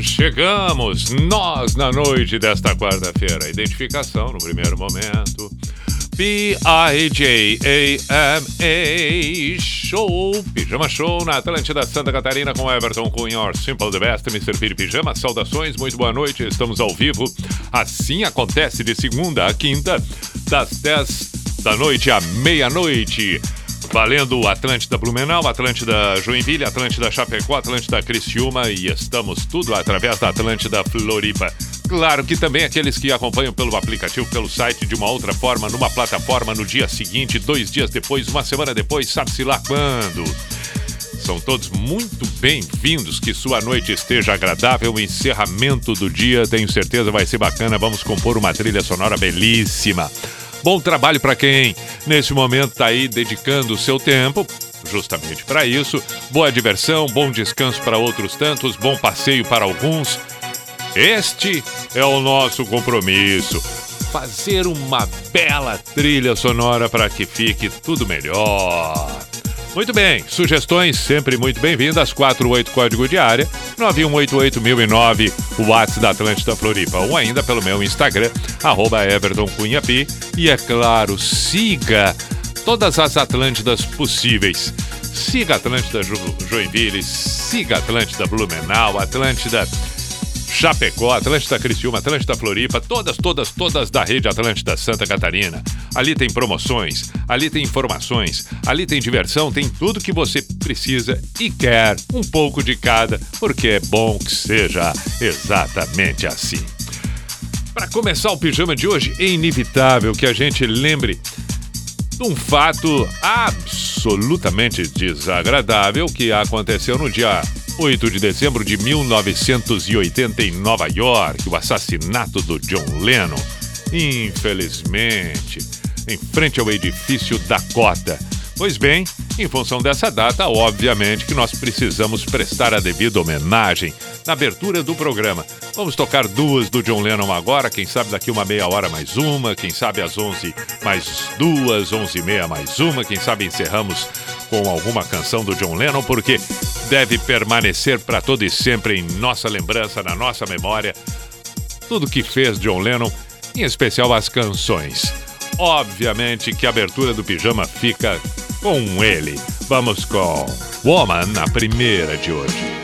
Chegamos, nós, na noite desta quarta-feira. Identificação no primeiro momento. P-I-J-A-M-A Show, Pijama Show na Atlântida Santa Catarina com Everton Cunha, Simple the Best, Mr. Piri Pijama. Saudações, muito boa noite, estamos ao vivo. Assim acontece de segunda a quinta, das 10 da noite à meia-noite. Valendo Atlântida Blumenau, Atlântida Joinville, Atlântida Chapecó, Atlântida Criciúma e estamos tudo através da Atlântida Floripa. Claro que também aqueles que acompanham pelo aplicativo, pelo site, de uma outra forma, numa plataforma, no dia seguinte, dois dias depois, uma semana depois, sabe-se lá quando. São todos muito bem-vindos, que sua noite esteja agradável. O encerramento do dia, tenho certeza, vai ser bacana. Vamos compor uma trilha sonora belíssima. Bom trabalho para quem nesse momento está aí dedicando o seu tempo justamente para isso. Boa diversão, bom descanso para outros tantos, bom passeio para alguns. Este é o nosso compromisso. Fazer uma bela trilha sonora para que fique tudo melhor. Muito bem, sugestões sempre muito bem-vindas. 48 código de área 9188009, o WhatsApp da Atlântida Floripa, ou ainda pelo meu Instagram, arroba. E é claro, siga todas as Atlântidas possíveis. Siga Atlântida jo Joinville, siga Atlântida Blumenau, Atlântida Chapecó, Atlântida Criciúma, Atlântida Floripa, todas, todas, todas da rede Atlântida Santa Catarina. Ali tem promoções, ali tem informações, ali tem diversão, tem tudo que você precisa e quer, um pouco de cada, porque é bom que seja exatamente assim. Para começar o pijama de hoje, é inevitável que a gente lembre de um fato absolutamente desagradável que aconteceu no dia 8 de dezembro de 1980 em Nova York, o assassinato do John Lennon. Infelizmente, em frente ao edifício Dakota. Pois bem, em função dessa data, obviamente que nós precisamos prestar a devida homenagem na abertura do programa. Vamos tocar duas do John Lennon agora, quem sabe daqui uma meia hora mais uma, quem sabe às 11 mais duas, 11 e meia mais uma, quem sabe encerramos com alguma canção do John Lennon, porque deve permanecer para todo e sempre em nossa lembrança, na nossa memória, tudo que fez John Lennon, em especial as canções. Obviamente que a abertura do pijama fica com ele. Vamos com Woman, a primeira de hoje.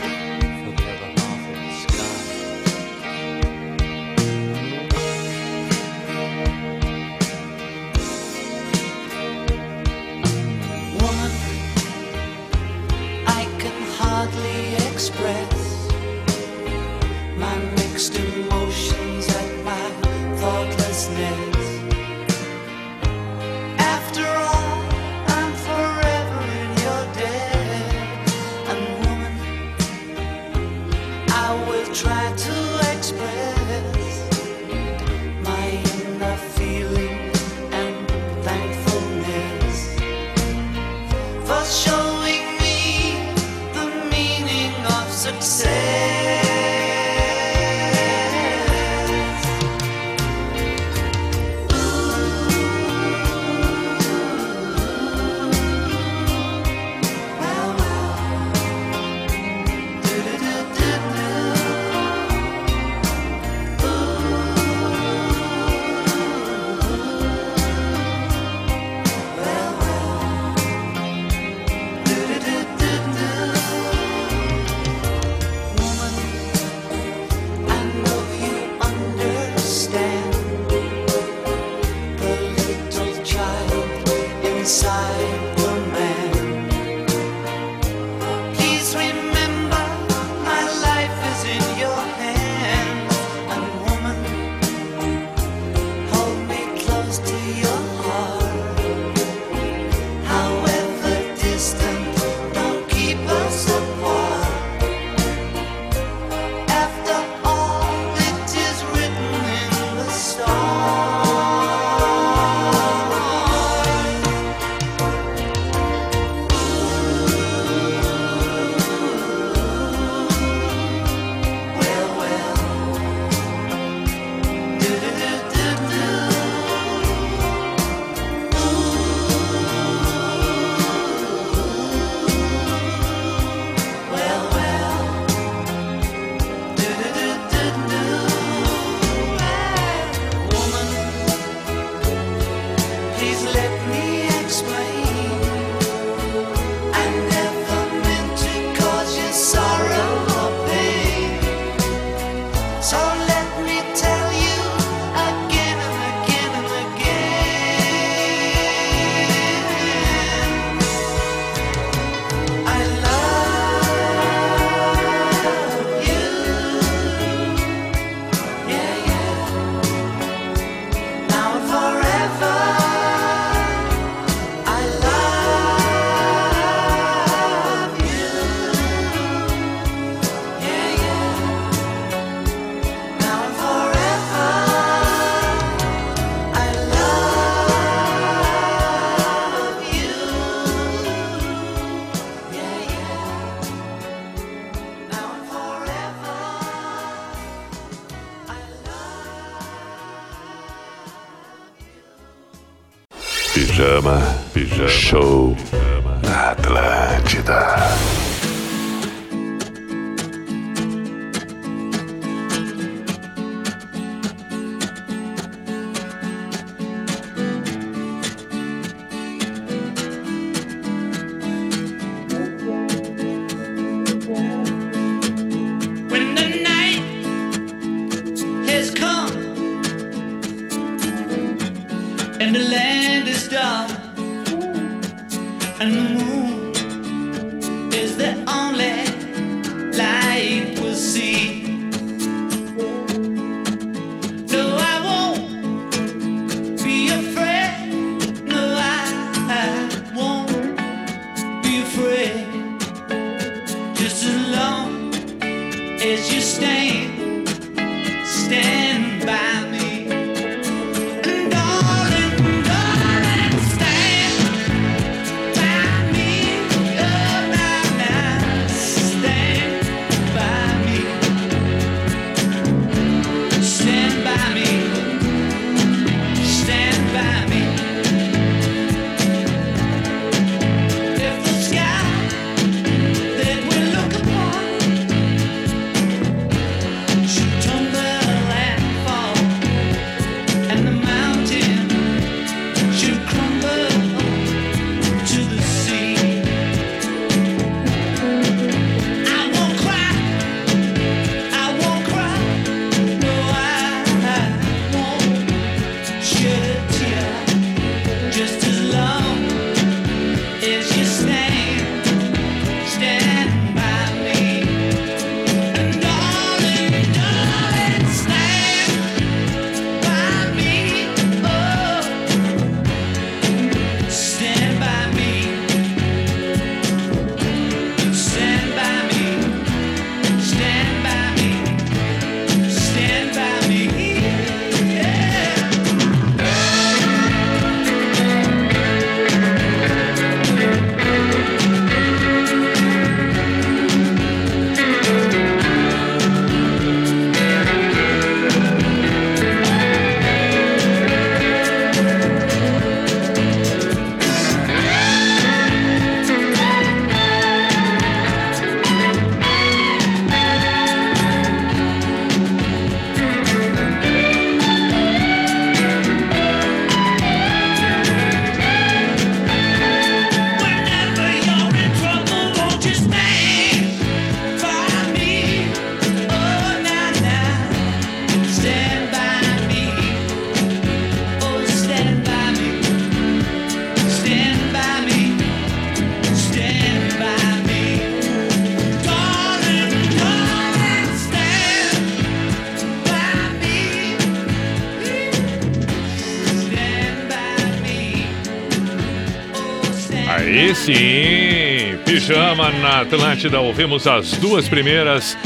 Atlântida. Ouvimos as duas primeiras,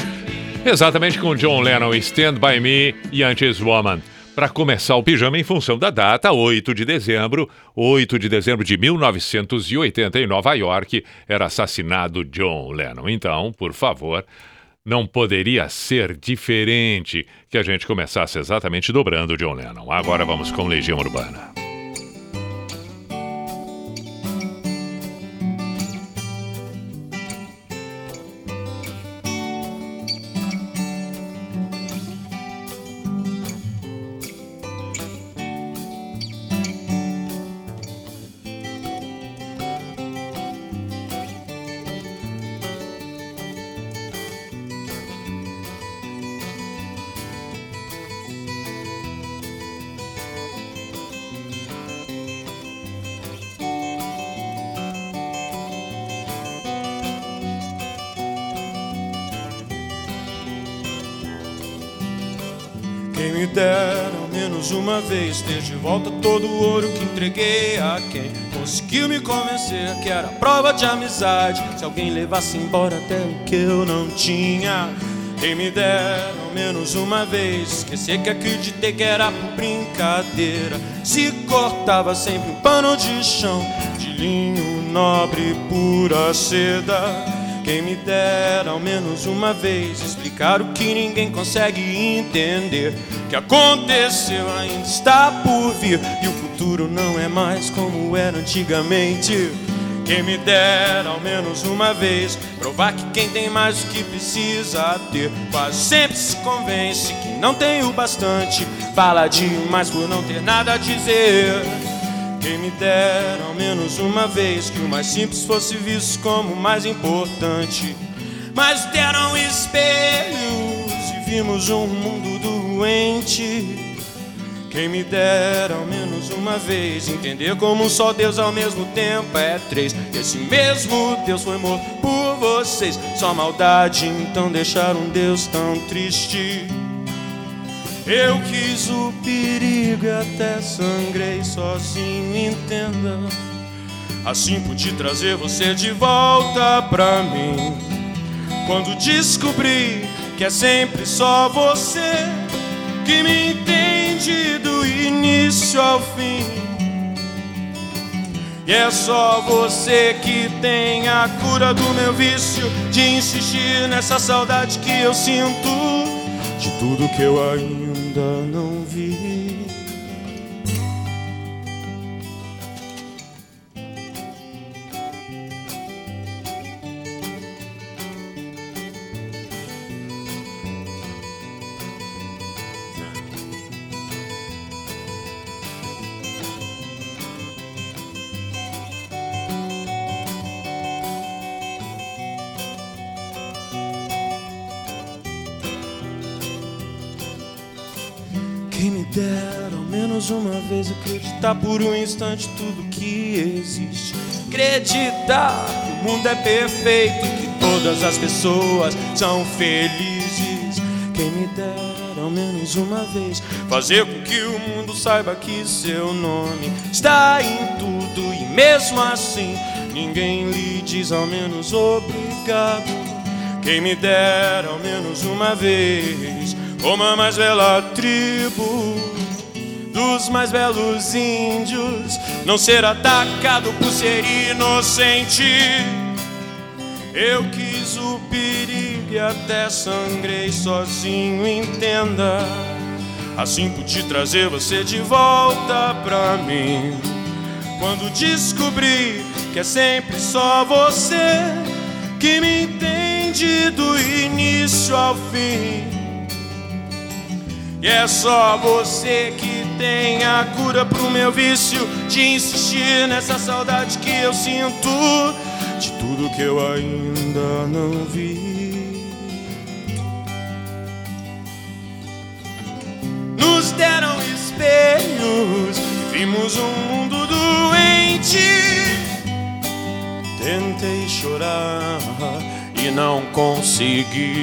exatamente com John Lennon, Stand By Me e Antes Woman. Para começar o pijama em função da data, 8 de dezembro, 8 de dezembro de 1980, em Nova York, era assassinado John Lennon. Então, por favor, não poderia ser diferente que a gente começasse exatamente dobrando John Lennon. Agora vamos com Legião Urbana. Ter de volta todo o ouro que entreguei a quem conseguiu me convencer que era prova de amizade. Se alguém levasse embora até o que eu não tinha, quem me dera ao menos uma vez esquecer que acreditei que era por brincadeira. Se cortava sempre um pano de chão de linho nobre, pura seda. Quem me dera ao menos uma vez explicar o que ninguém consegue entender. Que aconteceu ainda está por vir e o futuro não é mais como era antigamente. Quem me dera ao menos uma vez provar que quem tem mais do que precisa ter quase sempre se convence que não tem o bastante. Fala demais por não ter nada a dizer. Quem me dera ao menos uma vez que o mais simples fosse visto como o mais importante. Mas deram espelhos e vimos um mundo doente. Quem me dera ao menos uma vez entender como só Deus ao mesmo tempo é três. Esse mesmo Deus foi morto por vocês. Só maldade então deixar um Deus tão triste. Eu quis o perigo e até sangrei sozinho, entenda. Assim pude trazer você de volta pra mim. Quando descobri que é sempre só você que me entende do início ao fim. E é só você que tem a cura do meu vício de insistir nessa saudade que eu sinto de tudo que eu ainda não vi. Menos uma vez acreditar por um instante tudo que existe. Acreditar que o mundo é perfeito, que todas as pessoas são felizes. Quem me dera ao menos uma vez fazer com que o mundo saiba que seu nome está em tudo e mesmo assim ninguém lhe diz ao menos obrigado. Quem me dera ao menos uma vez como a mais bela tribo dos mais belos índios, não ser atacado por ser inocente. Eu quis o perigo e até sangrei sozinho, entenda. Assim pude trazer você de volta pra mim. Quando descobri que é sempre só você que me entende do início ao fim. E é só você que tem a cura pro meu vício de insistir nessa saudade que eu sinto de tudo que eu ainda não vi. Nos deram espelhos, vimos um mundo doente. Tentei chorar e não consegui.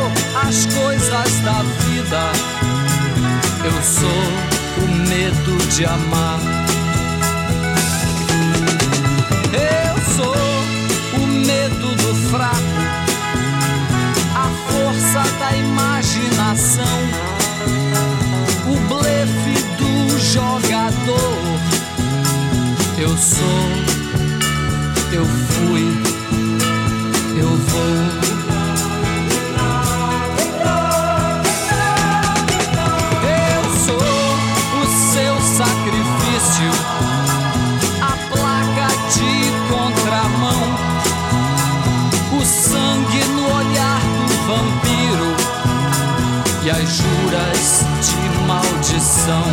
as coisas da vida. Eu sou o medo de amar. Eu sou o medo do fraco, a força da imaginação, o blefe do jogador. Eu sou, eu fui, as juras de maldição.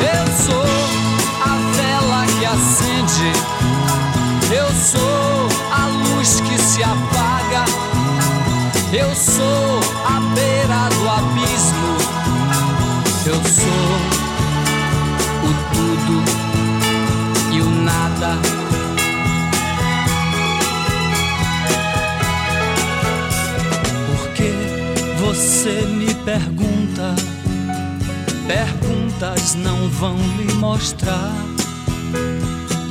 Eu sou a vela que acende, eu sou a luz que se apaga. Eu sou a beira do abismo. Eu sou você me pergunta, perguntas não vão lhe mostrar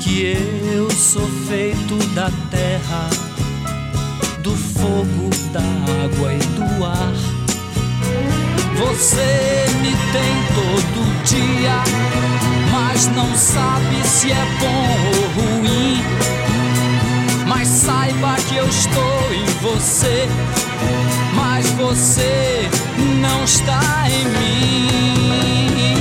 que eu sou feito da terra do fogo, da água e do ar. Você me tem todo dia, mas não sabe se é bom ou ruim. Mas saiba que eu estou em você, mas você não está em mim.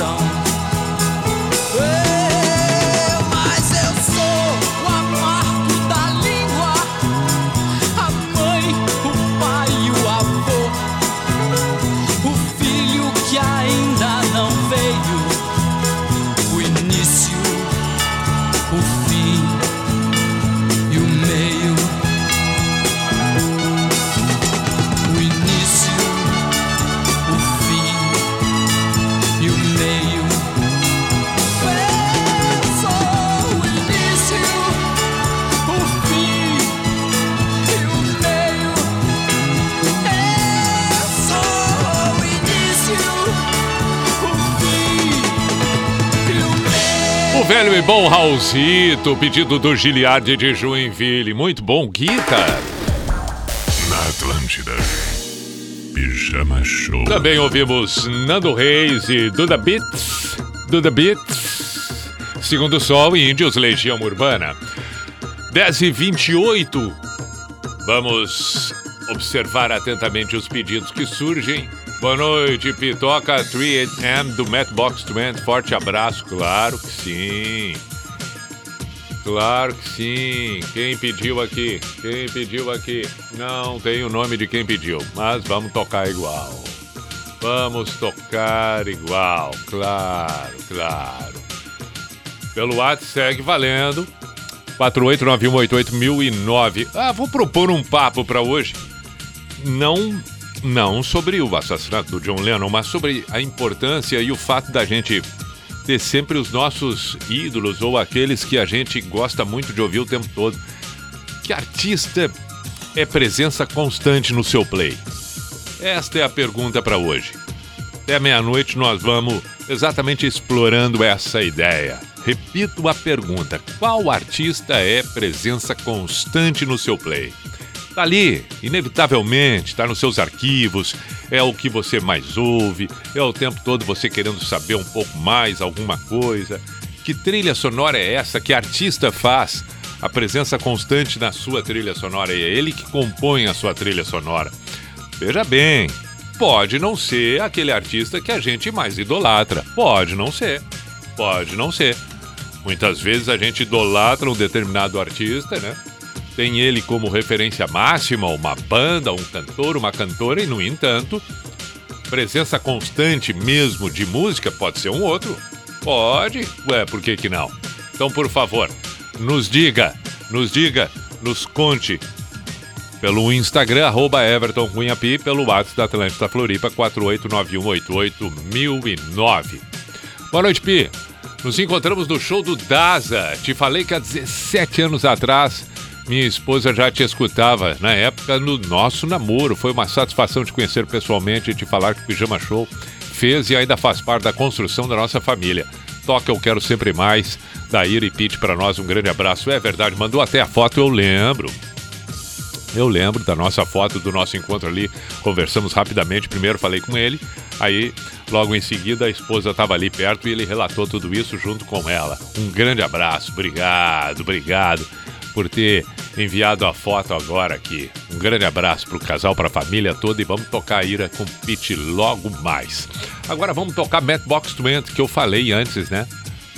song. Velho e bom Raulzito, pedido do Giliardi de Joinville. Muito bom, Guita. Na Atlântida. Pijama Show. Também ouvimos Nando Reis e Duda Beats. Duda Beats. Segundo Sol e Índios Legião Urbana. 10 e 28. Vamos observar atentamente os pedidos que surgem. Boa noite, Pitoca 3AM do Matchbox 20. Forte abraço, claro que sim. Claro que sim. Quem pediu aqui? Quem pediu aqui? Não tem o nome de quem pediu, mas vamos tocar igual. Vamos tocar igual, claro, claro. Pelo WhatsApp segue valendo. 489188009. Ah, vou propor um papo para hoje. Não, não sobre o assassinato do John Lennon, mas sobre a importância e o fato da gente ter sempre os nossos ídolos ou aqueles que a gente gosta muito de ouvir o tempo todo. Que artista é presença constante no seu play? Esta é a pergunta para hoje. Até meia-noite nós vamos exatamente explorando essa ideia. Repito a pergunta: qual artista é presença constante no seu play? Tá ali, inevitavelmente, tá nos seus arquivos, é o que você mais ouve, é o tempo todo você querendo saber um pouco mais alguma coisa. Que trilha sonora é essa? Que artista faz a presença constante na sua trilha sonora? E é ele que compõe a sua trilha sonora. Veja bem, pode não ser aquele artista que a gente mais idolatra. Pode não ser. Pode não ser. Muitas vezes a gente idolatra um determinado artista, né? Tem ele como referência máxima, uma banda, um cantor, uma cantora, e no entanto, presença constante mesmo de música pode ser um outro. Pode, ué, por que que não? Então, por favor, nos diga, nos diga, nos conte pelo Instagram, arroba Everton Cunha Pi, pelo WhatsApp da Atlântida Floripa, 489188009. Boa noite, Pi. Nos encontramos no show do Daza. Te falei que há 17 anos atrás minha esposa já te escutava na época no nosso namoro. Foi uma satisfação te conhecer pessoalmente e te falar que o Pijama Show fez e ainda faz parte da construção da nossa família. Toca Eu Quero Sempre Mais, da e Pete para nós, um grande abraço. É verdade, mandou até a foto, eu lembro. Eu lembro da nossa foto do nosso encontro ali. Conversamos rapidamente. Primeiro falei com ele, aí logo em seguida a esposa estava ali perto e ele relatou tudo isso junto com ela. Um grande abraço, obrigado, obrigado por ter enviado a foto agora aqui. Um grande abraço para o casal, para a família toda e vamos tocar Ira com Pete logo mais. Agora vamos tocar Matchbox 20 que eu falei antes, né?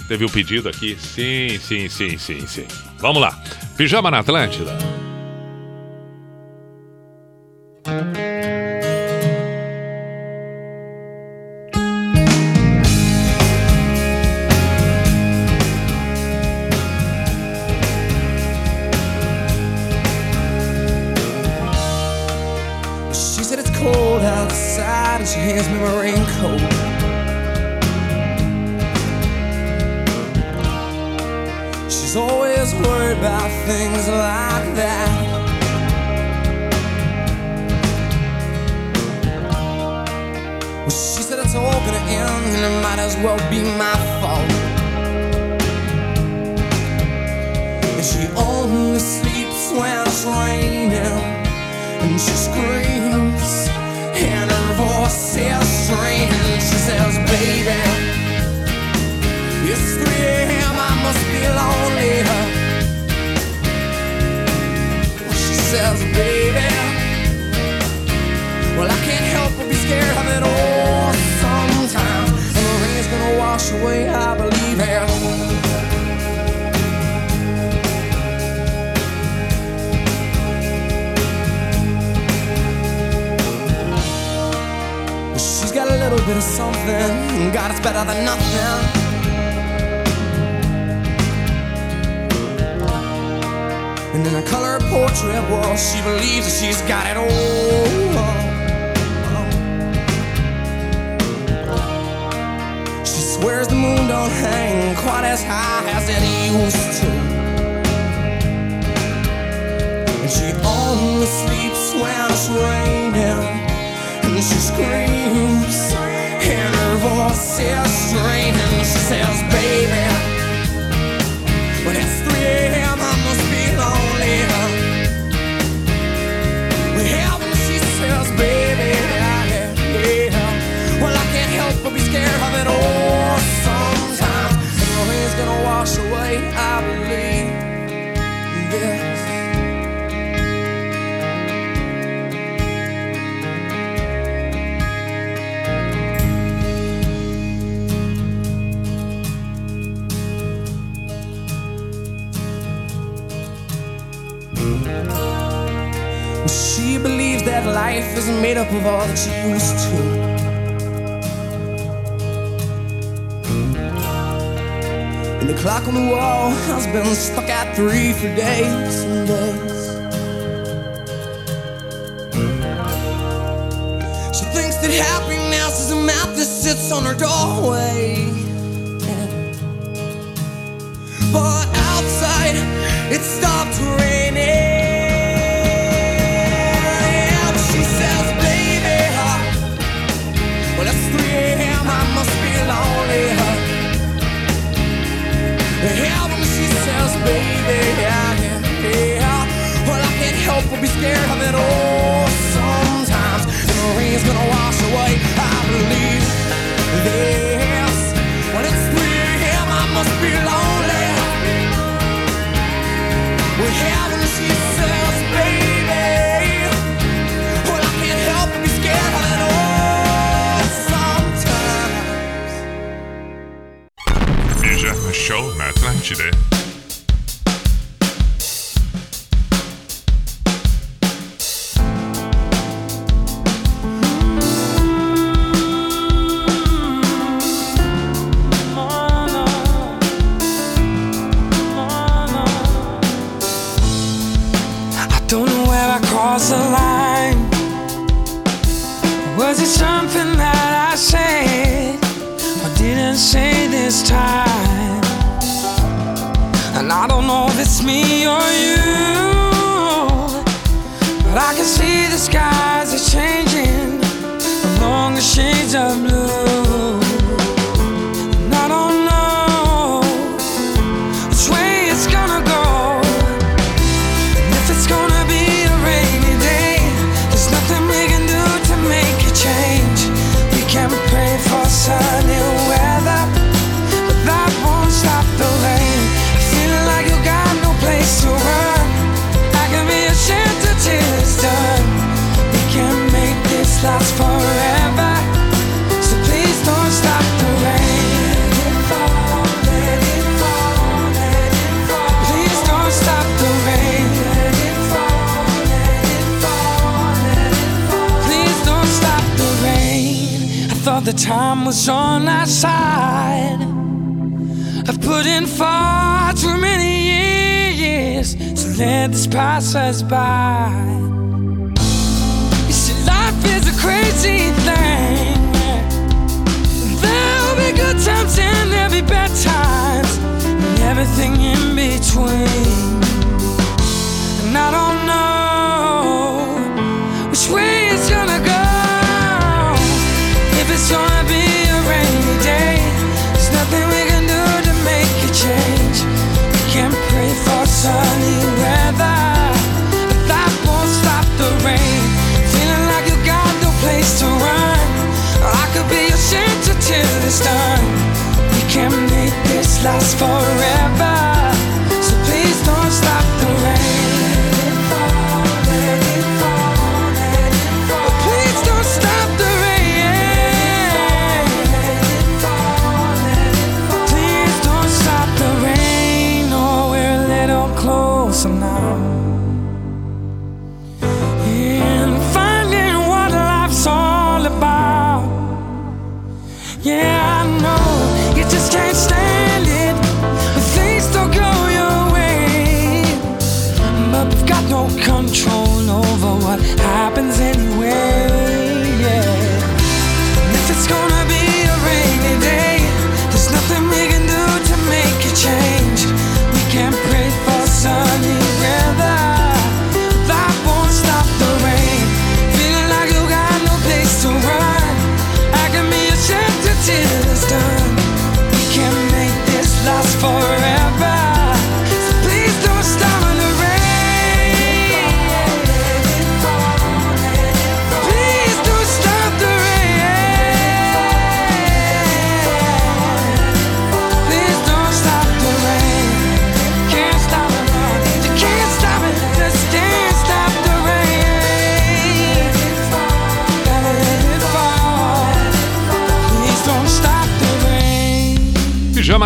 Teve um pedido aqui. Sim, sim, sim, sim, sim. Vamos lá. Pijama na Atlântida. As well be my fault. And she only sleeps when it's raining. And she screams, and her voice is strange. She says, Baby, it's 3 a.m., I must be lonely. She says, Baby, Well, I can't wash away, I believe it. She's got a little bit of something. God, it's better than nothing. And in a color portrait, well, she believes that she's got it all. Swears the moon don't hang quite as high as it used to. And she only sleeps when it's raining. And she screams, and her voice is straining. She says, baby, when it's 3 a.m., I must be lonely. Well, when she says, baby, yeah, yeah. Well, I can't help but be scared of it all wash away, I believe this. Well, she believes that life isn't made up of all that she used to. And the clock on the wall has been stuck at three for days and days. She thinks that happiness is a map that sits on her doorway. But outside, it stopped raining. Baby, yeah, yeah, yeah. Well, I can't help but be scared of it all sometimes. And the rain's gonna wash away, I believe this. When it's 3 a.m., I must be lonely. When she says, baby, well, I can't help but be scared of it all sometimes. Pijama Show Atlântida.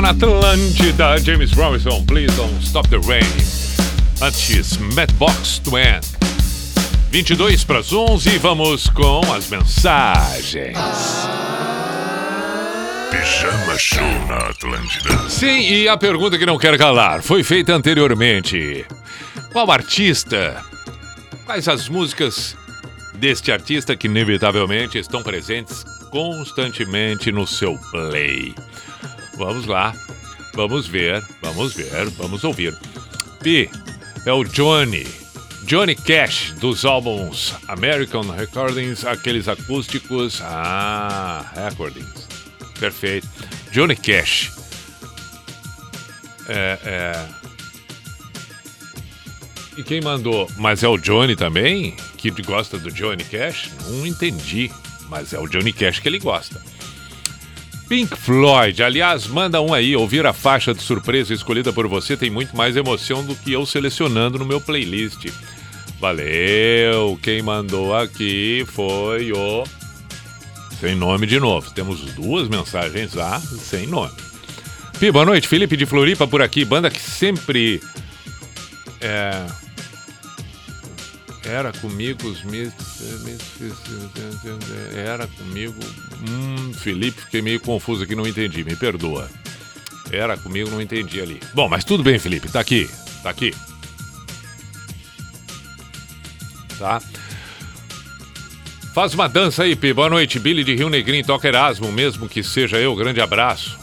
Na Atlântida, James Robinson, Please Don't Stop the Rain. Antes, Madbox Twin. 22 para as 11, vamos com as mensagens. Pijama Show na Atlântida. Sim, e a pergunta que não quero calar foi feita anteriormente. Qual artista? Quais as músicas deste artista que inevitavelmente estão presentes constantemente no seu play? Vamos lá, vamos ver, vamos ver, vamos ouvir. P é o Johnny. Johnny Cash, dos álbuns American Recordings, aqueles acústicos. Ah, Recordings. Perfeito. Johnny Cash. É, é. E quem mandou? Mas é o Johnny também? Que gosta do Johnny Cash? Não entendi. Mas é o Johnny Cash que ele gosta. Pink Floyd, aliás, manda um aí. Ouvir a faixa de surpresa escolhida por você tem muito mais emoção do que eu selecionando no meu playlist. Valeu! Quem mandou aqui foi o. Sem nome de novo. Temos duas mensagens lá, sem nome. Pi, boa noite. Felipe de Floripa por aqui. Banda que sempre. É. Era comigo os Era comigo. Hum, Felipe, fiquei meio confuso aqui, não entendi, me perdoa. Era comigo, não entendi ali. Bom, mas tudo bem, Felipe, tá aqui, tá aqui. Tá? Faz uma dança aí, Pi. Boa noite, Billy de Rio Negrinho, toca Erasmo, mesmo que seja eu. Grande abraço.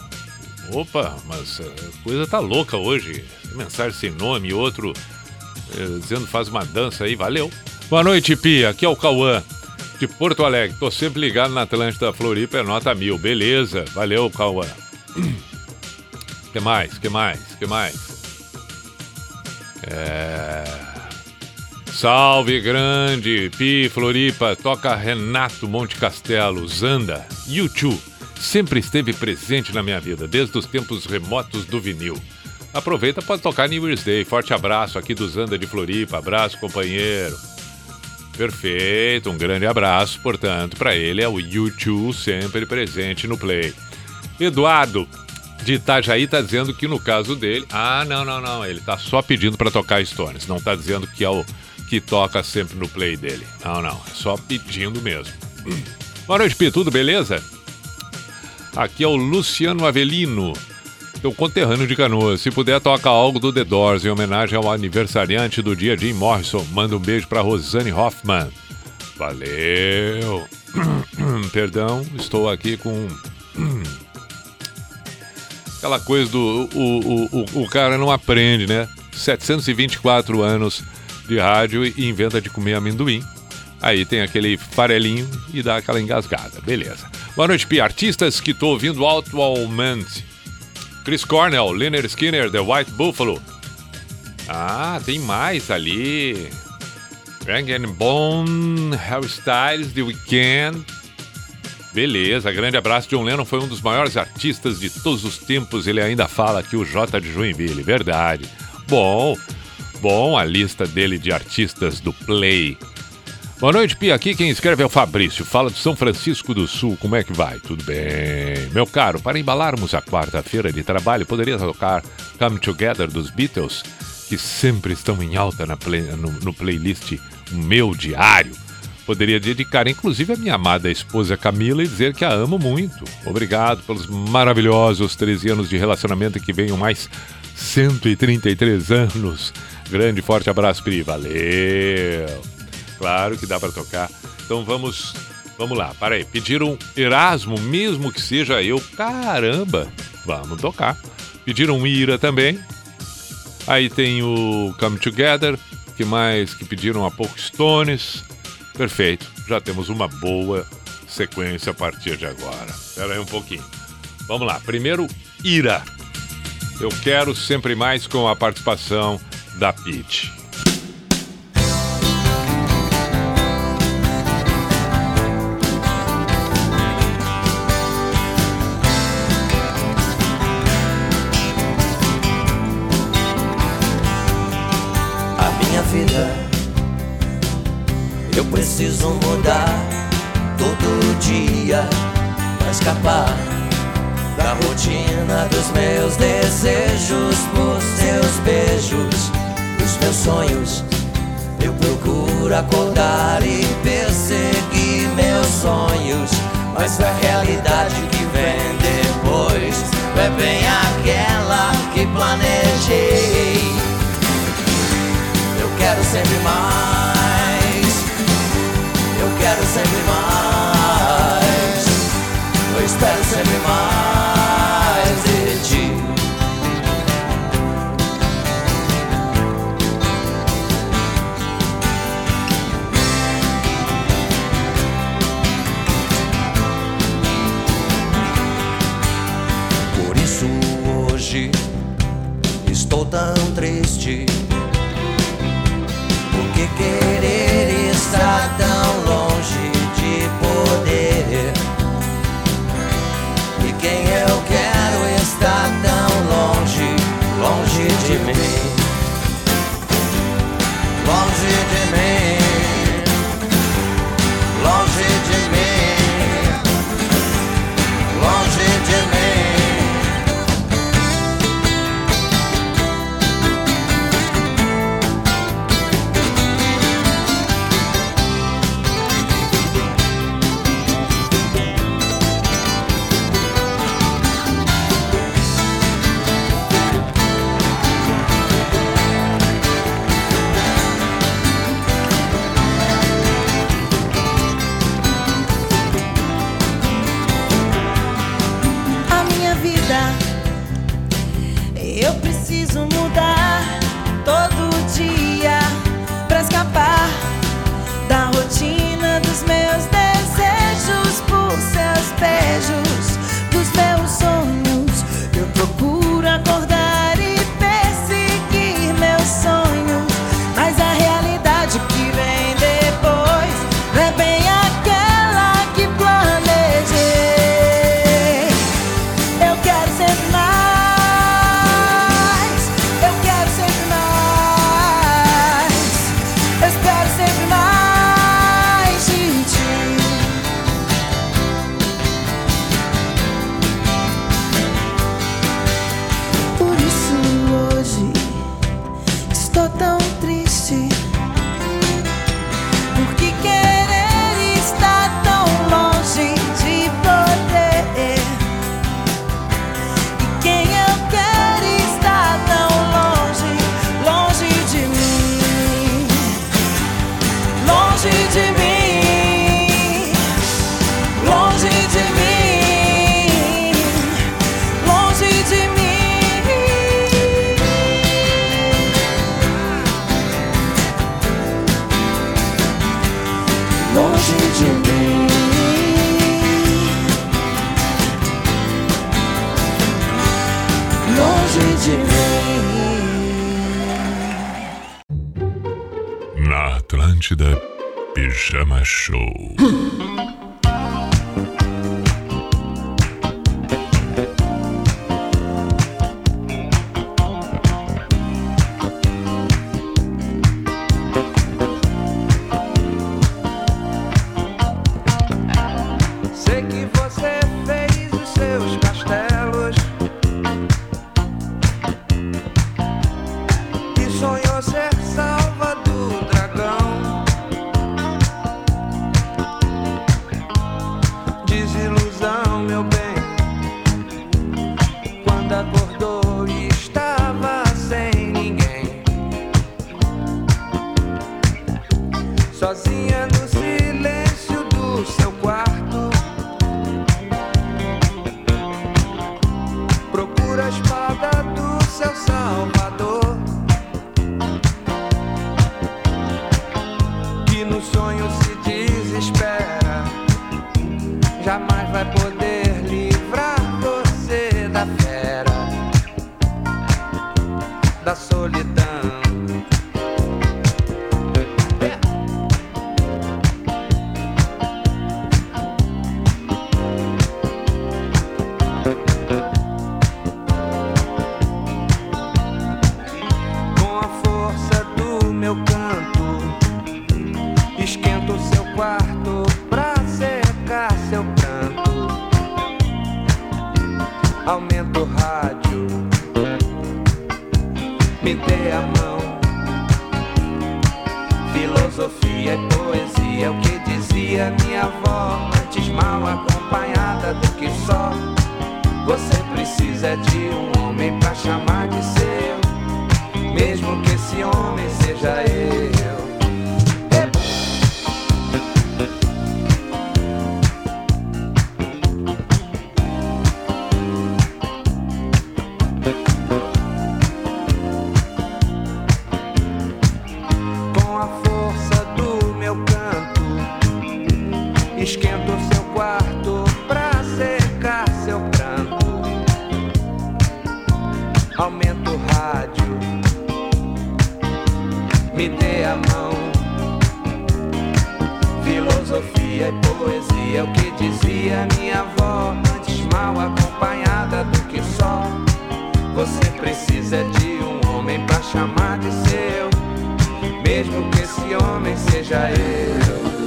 Opa, mas a coisa tá louca hoje. Mensagem sem nome, outro eh, dizendo faz uma dança aí, valeu. Boa noite, Pia. Aqui é o Cauã, de Porto Alegre. Tô sempre ligado na Atlântida Floripa, é nota mil. Beleza, valeu, Cauã. que mais? Que mais? Que mais? É... Salve grande, Pi, Floripa, toca Renato Monte Castelo, Zanda, YouTube. Sempre esteve presente na minha vida, desde os tempos remotos do vinil. Aproveita para tocar New Year's Day. Forte abraço aqui do Zanda de Floripa. Abraço, companheiro. Perfeito, um grande abraço, portanto, para ele é o YouTube sempre presente no Play. Eduardo de Itajaí tá dizendo que no caso dele, ah, não, não, não, ele tá só pedindo para tocar Stones, não tá dizendo que é o que toca sempre no Play dele. Não, não, é só pedindo mesmo. Boa noite, Pi, tudo beleza? Aqui é o Luciano Avelino teu conterrâneo de canoas. Se puder, toca algo do The Doors em homenagem ao aniversariante do dia, Jim Morrison. Manda um beijo pra Rosane Hoffman. Valeu! Perdão, estou aqui com. Aquela coisa do. O, o, o, o cara não aprende, né? 724 anos de rádio e inventa de comer amendoim. Aí tem aquele farelinho e dá aquela engasgada. Beleza. Boa noite, Pi. Artistas que estou ouvindo atualmente. Chris Cornell, Leonard Skinner, The White Buffalo. Ah, tem mais ali. Rang Bone, Harry Styles, The Weeknd. Beleza, grande abraço. John Lennon foi um dos maiores artistas de todos os tempos. Ele ainda fala aqui o J de Joinville, verdade. Bom, bom a lista dele de artistas do Play. Boa noite, Pia. Aqui quem escreve é o Fabrício. Fala de São Francisco do Sul. Como é que vai? Tudo bem? Meu caro, para embalarmos a quarta-feira de trabalho, poderia tocar Come Together dos Beatles, que sempre estão em alta na play, no, no playlist meu diário. Poderia dedicar, inclusive, a minha amada esposa Camila e dizer que a amo muito. Obrigado pelos maravilhosos 13 anos de relacionamento que venham mais 133 anos. Grande forte abraço, Pri. Valeu! Claro que dá para tocar. Então vamos, vamos lá. Para aí. Pediram Erasmo, mesmo que seja eu. Caramba, vamos tocar. Pediram Ira também. Aí tem o Come Together, que mais que pediram há pouco Stones. Perfeito. Já temos uma boa sequência a partir de agora. Espera aí um pouquinho. Vamos lá. Primeiro, Ira. Eu quero sempre mais com a participação da Pete. Preciso mudar todo dia para escapar da rotina dos meus desejos por seus beijos, os meus sonhos. Eu procuro acordar e perseguir meus sonhos, mas a realidade que vem depois é bem aquela que planejei. Eu quero sempre mais quero sempre mais. Eu espero sempre mais de ti. Por isso hoje estou tão triste. Porque querer Quem é o quê? poesia, e poesia é o que dizia minha avó, antes mal acompanhada do que só. Você precisa de um homem para chamar de seu, mesmo que esse homem seja eu.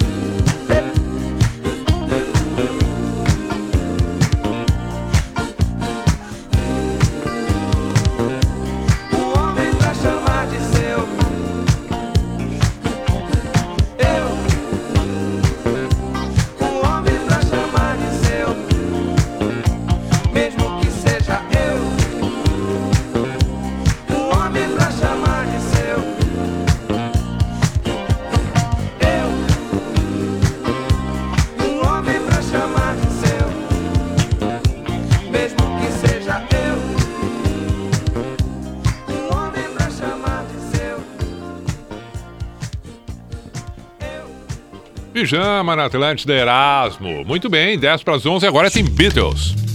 Pijama na Atlântida Erasmo. Muito bem, 10 para as 11, agora tem Beatles.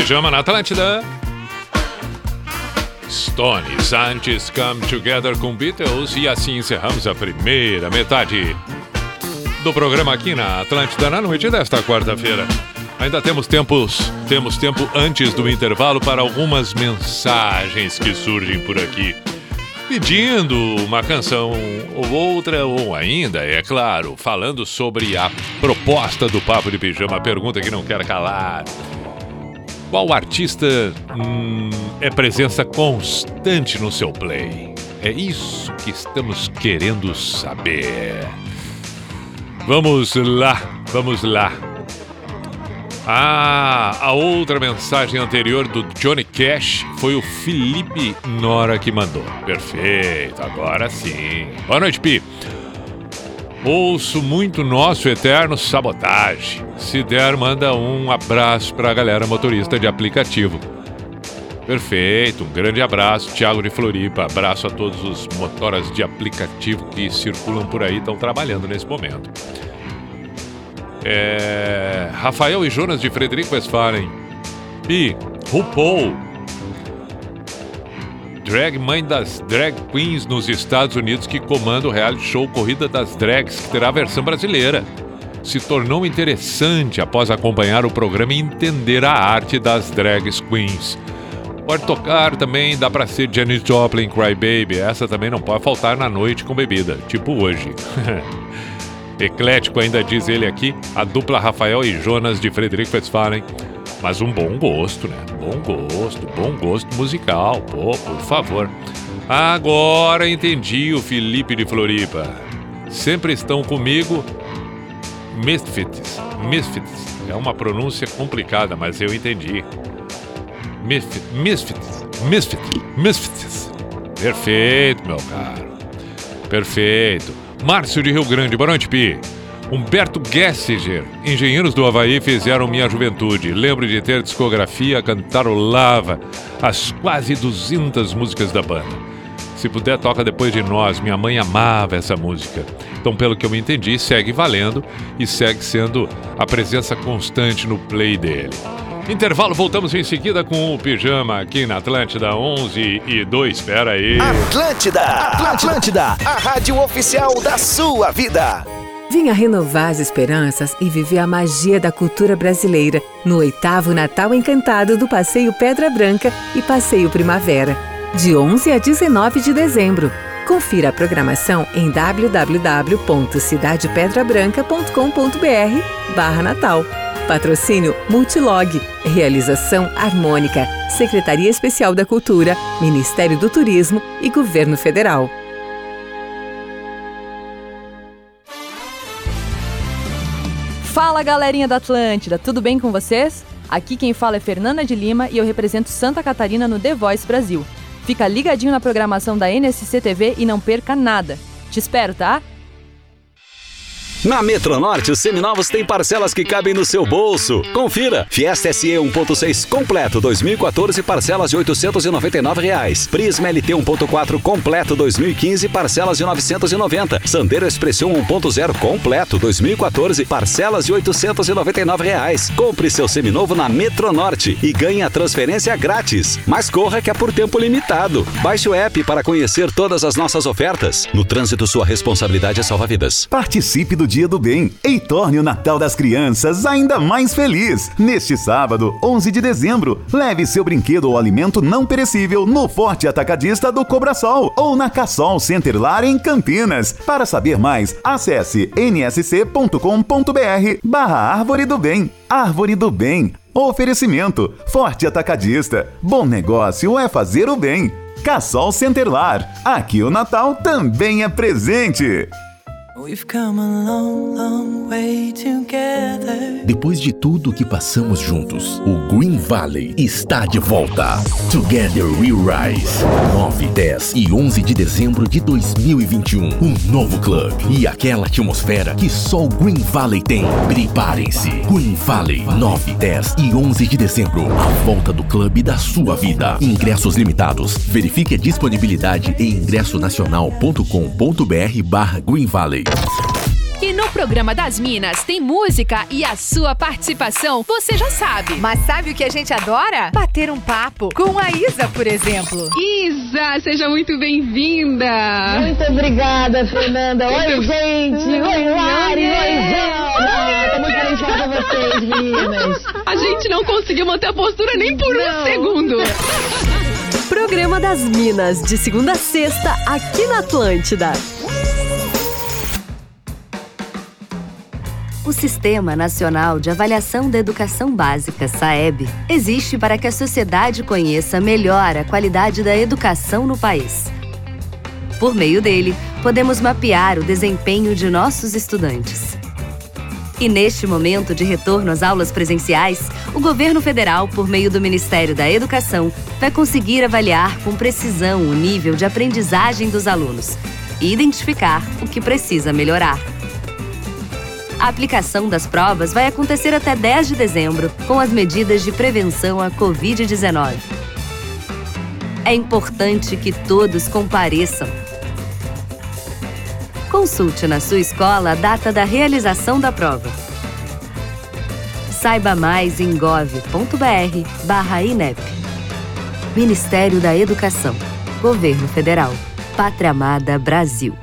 Pijama na Atlântida. Stones, antes Come Together com Beatles e assim encerramos a primeira metade do programa aqui na Atlântida na noite desta quarta-feira. Ainda temos tempos, temos tempo antes do intervalo para algumas mensagens que surgem por aqui. Pedindo uma canção ou outra, ou ainda, é claro, falando sobre a proposta do Papo de Pijama, pergunta que não quer calar. Qual artista hum, é presença constante no seu play? É isso que estamos querendo saber. Vamos lá, vamos lá. Ah, a outra mensagem anterior do Johnny Cash foi o Felipe Nora que mandou. Perfeito, agora sim. Boa noite, Pi. Ouço muito nosso eterno sabotagem. Se der, manda um abraço pra galera motorista de aplicativo. Perfeito, um grande abraço, Thiago de Floripa. Abraço a todos os motoras de aplicativo que circulam por aí estão trabalhando nesse momento. É, Rafael e Jonas de Frederico Westphalen. Pi, RuPaul. Drag mãe das drag queens nos Estados Unidos que comanda o reality show Corrida das Drags, que terá a versão brasileira. Se tornou interessante após acompanhar o programa e entender a arte das drag queens. Pode tocar também, dá pra ser Janis Joplin, Cry Baby. Essa também não pode faltar na noite com bebida, tipo hoje. Eclético ainda diz ele aqui, a dupla Rafael e Jonas de Frederico Westphalen. Mas um bom gosto, né? Bom gosto, bom gosto musical. Pô, por favor. Agora entendi o Felipe de Floripa. Sempre estão comigo. Misfits. Misfits. É uma pronúncia complicada, mas eu entendi. Misfits. Misfits. Misfits. Misfits. Perfeito, meu caro. Perfeito. Márcio de Rio Grande, boa noite, Pi. Humberto Gessinger, engenheiros do Havaí fizeram minha juventude. Lembro de ter discografia, cantarolava as quase 200 músicas da banda. Se puder, toca depois de nós. Minha mãe amava essa música. Então, pelo que eu me entendi, segue valendo e segue sendo a presença constante no play dele. Intervalo, voltamos em seguida com o Pijama aqui na Atlântida 11 e 2. Espera aí. Atlântida, Atlântida, a rádio oficial da sua vida. Venha renovar as esperanças e viver a magia da cultura brasileira no oitavo Natal Encantado do Passeio Pedra Branca e Passeio Primavera, de 11 a 19 de dezembro. Confira a programação em www.cidadepedrabranca.com.br barra Natal. Patrocínio Multilog. Realização Harmônica. Secretaria Especial da Cultura, Ministério do Turismo e Governo Federal. Fala galerinha da Atlântida, tudo bem com vocês? Aqui quem fala é Fernanda de Lima e eu represento Santa Catarina no The Voice Brasil. Fica ligadinho na programação da NSC TV e não perca nada. Te espero, tá? Na Metronorte, os seminovos têm parcelas que cabem no seu bolso. Confira. Fiesta SE 1.6 completo 2014, parcelas de 899 reais. Prisma LT 1.4 completo 2015, parcelas de R$ 990. Sandero Expression 1.0 completo 2014, parcelas de 899 reais. Compre seu seminovo na Metronorte e ganhe a transferência grátis. Mas corra que é por tempo limitado. Baixe o app para conhecer todas as nossas ofertas. No trânsito, sua responsabilidade é salva vidas. Participe do Dia do Bem e torne o Natal das Crianças ainda mais feliz. Neste sábado, 11 de dezembro, leve seu brinquedo ou alimento não perecível no Forte Atacadista do Cobrasol ou na Cassol Centerlar em Campinas. Para saber mais, acesse nsc.com.br barra Árvore do Bem. Árvore do Bem. Oferecimento. Forte Atacadista. Bom negócio é fazer o bem. Cassol Centerlar. Aqui o Natal também é presente. Depois de tudo que passamos juntos, o Green Valley está de volta. Together We Rise. 9, 10 e 11 de dezembro de 2021. Um novo clube e aquela atmosfera que só o Green Valley tem. Preparem-se. Green Valley. 9, 10 e 11 de dezembro. A volta do clube da sua vida. Ingressos limitados. Verifique a disponibilidade em ingressonacional.com.br barra Green Valley. Que no programa das Minas tem música e a sua participação você já sabe. Mas sabe o que a gente adora? Bater um papo com a Isa, por exemplo. Isa, seja muito bem-vinda. Muito obrigada, Fernanda. Oi, gente. Oi, Lari. Oi, Jana. Tô muito feliz com vocês, meninas. A gente não conseguiu manter a postura nem por um segundo. Programa das Minas, de segunda a sexta, aqui na Atlântida. O Sistema Nacional de Avaliação da Educação Básica, SAEB, existe para que a sociedade conheça melhor a qualidade da educação no país. Por meio dele, podemos mapear o desempenho de nossos estudantes. E neste momento de retorno às aulas presenciais, o governo federal, por meio do Ministério da Educação, vai conseguir avaliar com precisão o nível de aprendizagem dos alunos e identificar o que precisa melhorar. A aplicação das provas vai acontecer até 10 de dezembro, com as medidas de prevenção à Covid-19. É importante que todos compareçam. Consulte na sua escola a data da realização da prova. Saiba mais em gov.br/inep. Ministério da Educação. Governo Federal. Pátria Amada Brasil.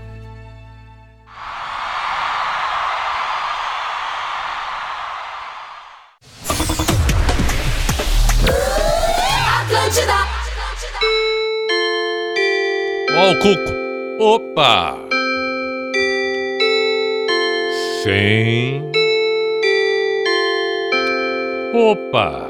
O cuco. Opa! sim, Opa!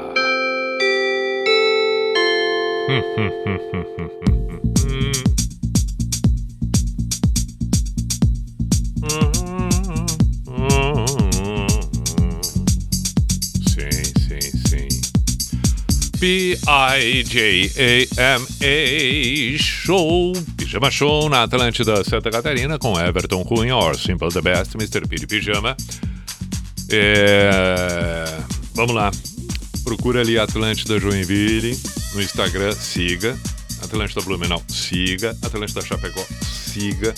B-I-J-A-M-A Show Pijama Show na Atlântida Santa Catarina com Everton Cunha, or Simple the Best, Mr. Piri Pijama. É, Vamos lá. Procura ali Atlântida Joinville no Instagram, siga. Atlântida Blumenau, siga. Atlântida Chapecó, siga.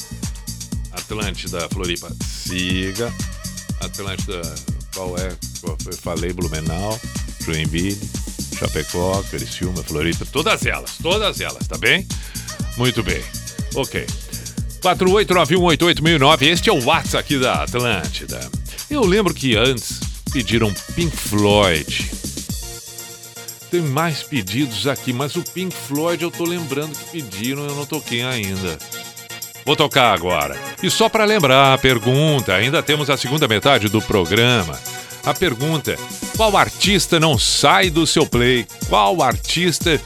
Atlântida Floripa, siga. Atlântida, qual é? Foi? Falei Blumenau, Joinville, Chapecó, Criciúma, Floripa, todas elas, todas elas, tá bem? Muito bem. Ok. 489188009, este é o WhatsApp aqui da Atlântida. Eu lembro que antes pediram Pink Floyd. Tem mais pedidos aqui, mas o Pink Floyd eu tô lembrando que pediram, eu não toquei ainda. Vou tocar agora. E só para lembrar a pergunta, ainda temos a segunda metade do programa. A pergunta: qual artista não sai do seu play? Qual artista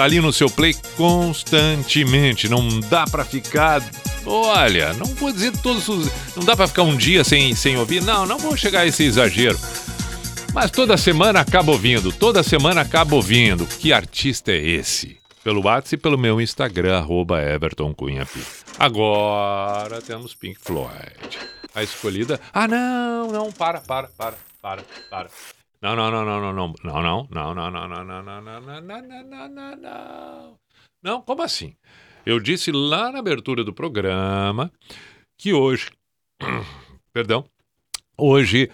tá ali no seu play constantemente? Não dá para ficar Olha, não vou dizer todos os. Não dá para ficar um dia sem, sem ouvir. Não, não vou chegar a esse exagero. Mas toda semana acaba ouvindo, toda semana acaba ouvindo. Que artista é esse? Pelo WhatsApp e pelo meu Instagram, arroba Everton Cunha. Agora temos Pink Floyd. A escolhida. Ah, não, não, para, para, para, para, para. Não, não, não, não, não, não, não, não, não, não, não, não, não, não, não, não, não, não, não, não. Como assim? Eu disse lá na abertura do programa que hoje, perdão, hoje,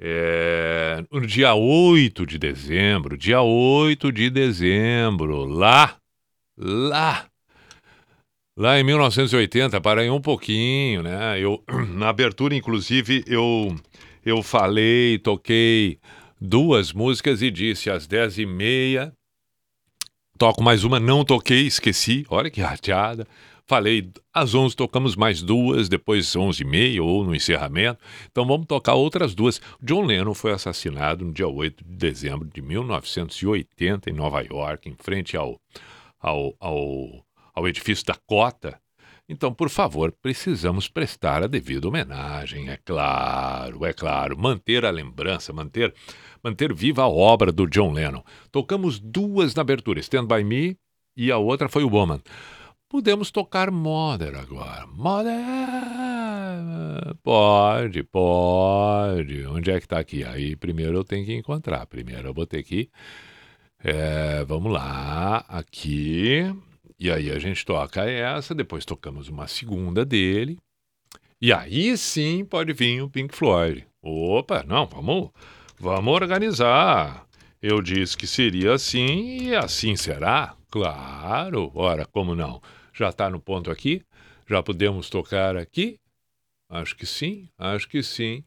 é, no dia 8 de dezembro, dia 8 de dezembro, lá, lá, lá em 1980, para aí um pouquinho, né? Eu, na abertura, inclusive, eu, eu falei, toquei duas músicas e disse às 10h30 Toco mais uma, não toquei, esqueci. Olha que rateada. Falei, às 11 tocamos mais duas, depois 11 e meia ou no encerramento. Então vamos tocar outras duas. John Lennon foi assassinado no dia 8 de dezembro de 1980 em Nova York, em frente ao, ao, ao, ao edifício Dakota. Então, por favor, precisamos prestar a devida homenagem, é claro, é claro. Manter a lembrança, manter manter viva a obra do John Lennon. Tocamos duas na abertura, Stand By Me e a outra foi o Woman. Podemos tocar Mother agora. Mother! Pode, pode. Onde é que tá aqui? Aí primeiro eu tenho que encontrar. Primeiro eu vou ter. É, vamos lá, aqui. E aí a gente toca essa, depois tocamos uma segunda dele. E aí sim pode vir o Pink Floyd. Opa, não, vamos, vamos organizar. Eu disse que seria assim e assim será. Claro, ora, como não? Já está no ponto aqui? Já podemos tocar aqui? Acho que sim, acho que sim.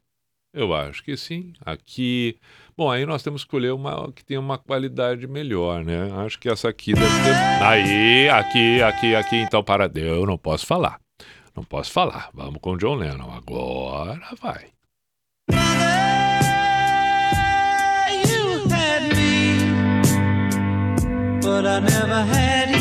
Eu acho que sim. Aqui. Bom, aí nós temos que escolher uma que tenha uma qualidade melhor, né? Acho que essa aqui deve ter. Aí, aqui, aqui, aqui. Então, para eu não posso falar. Não posso falar. Vamos com o John Lennon. Agora vai. But I never had you.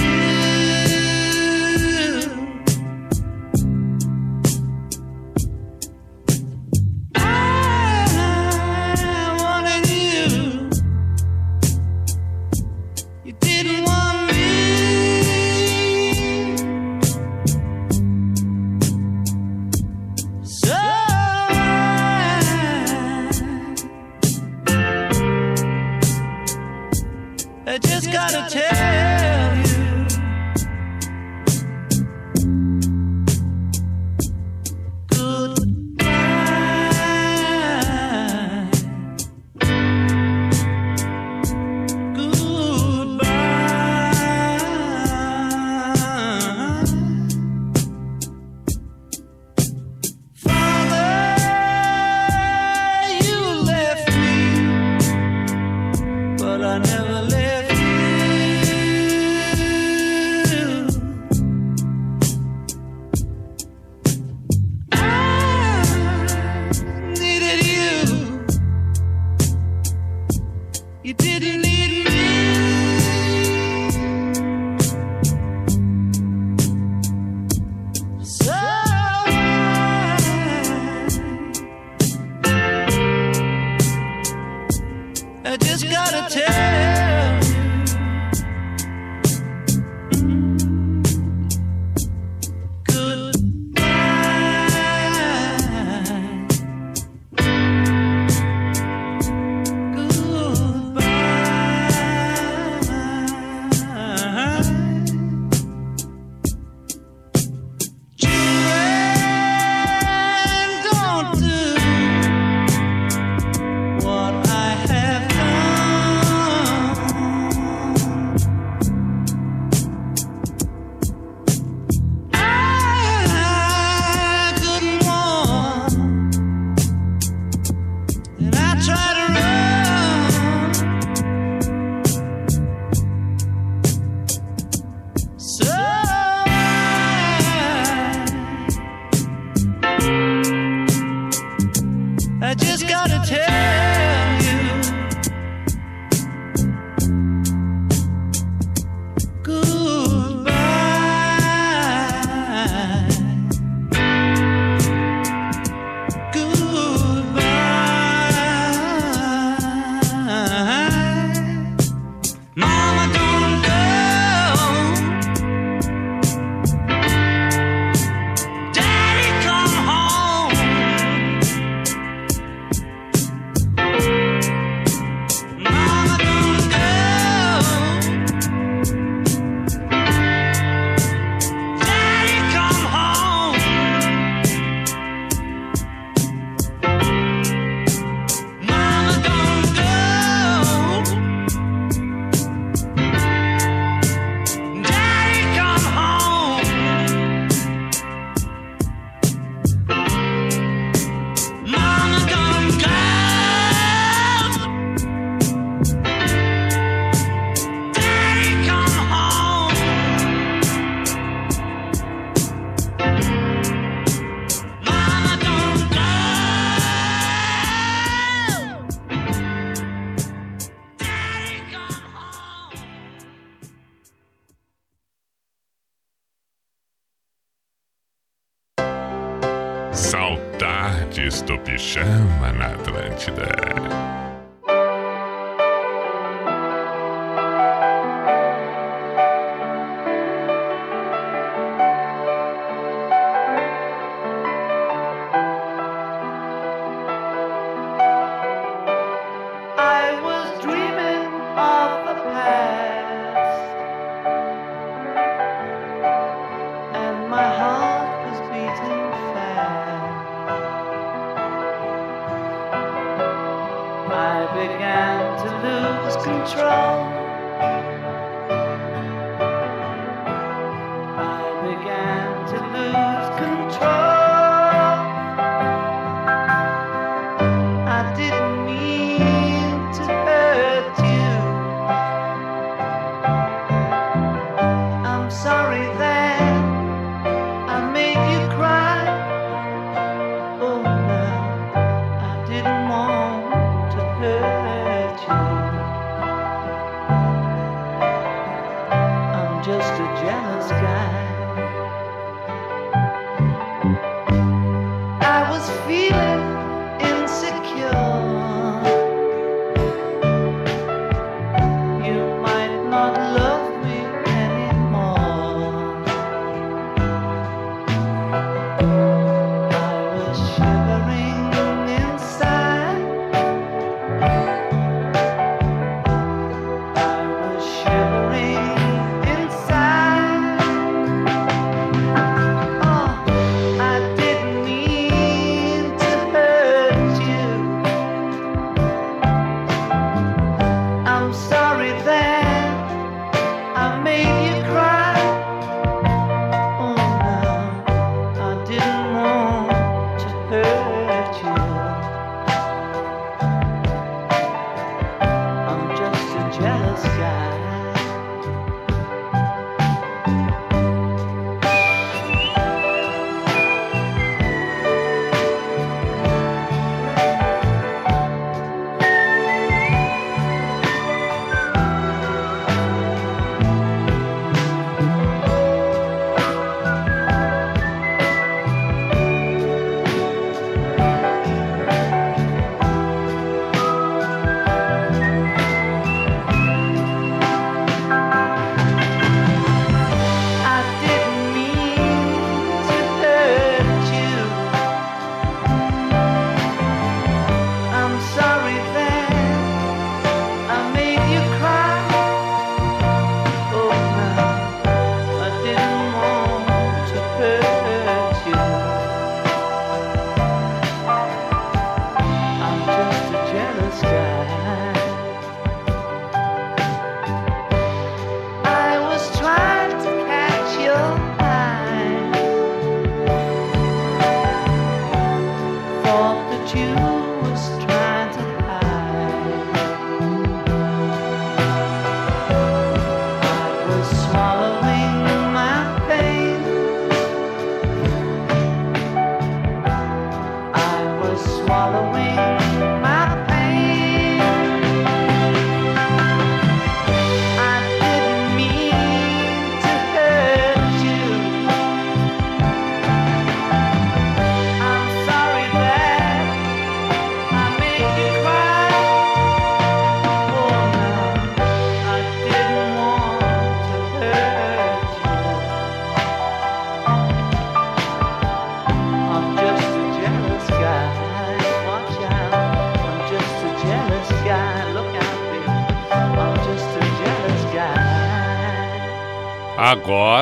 Gotta tell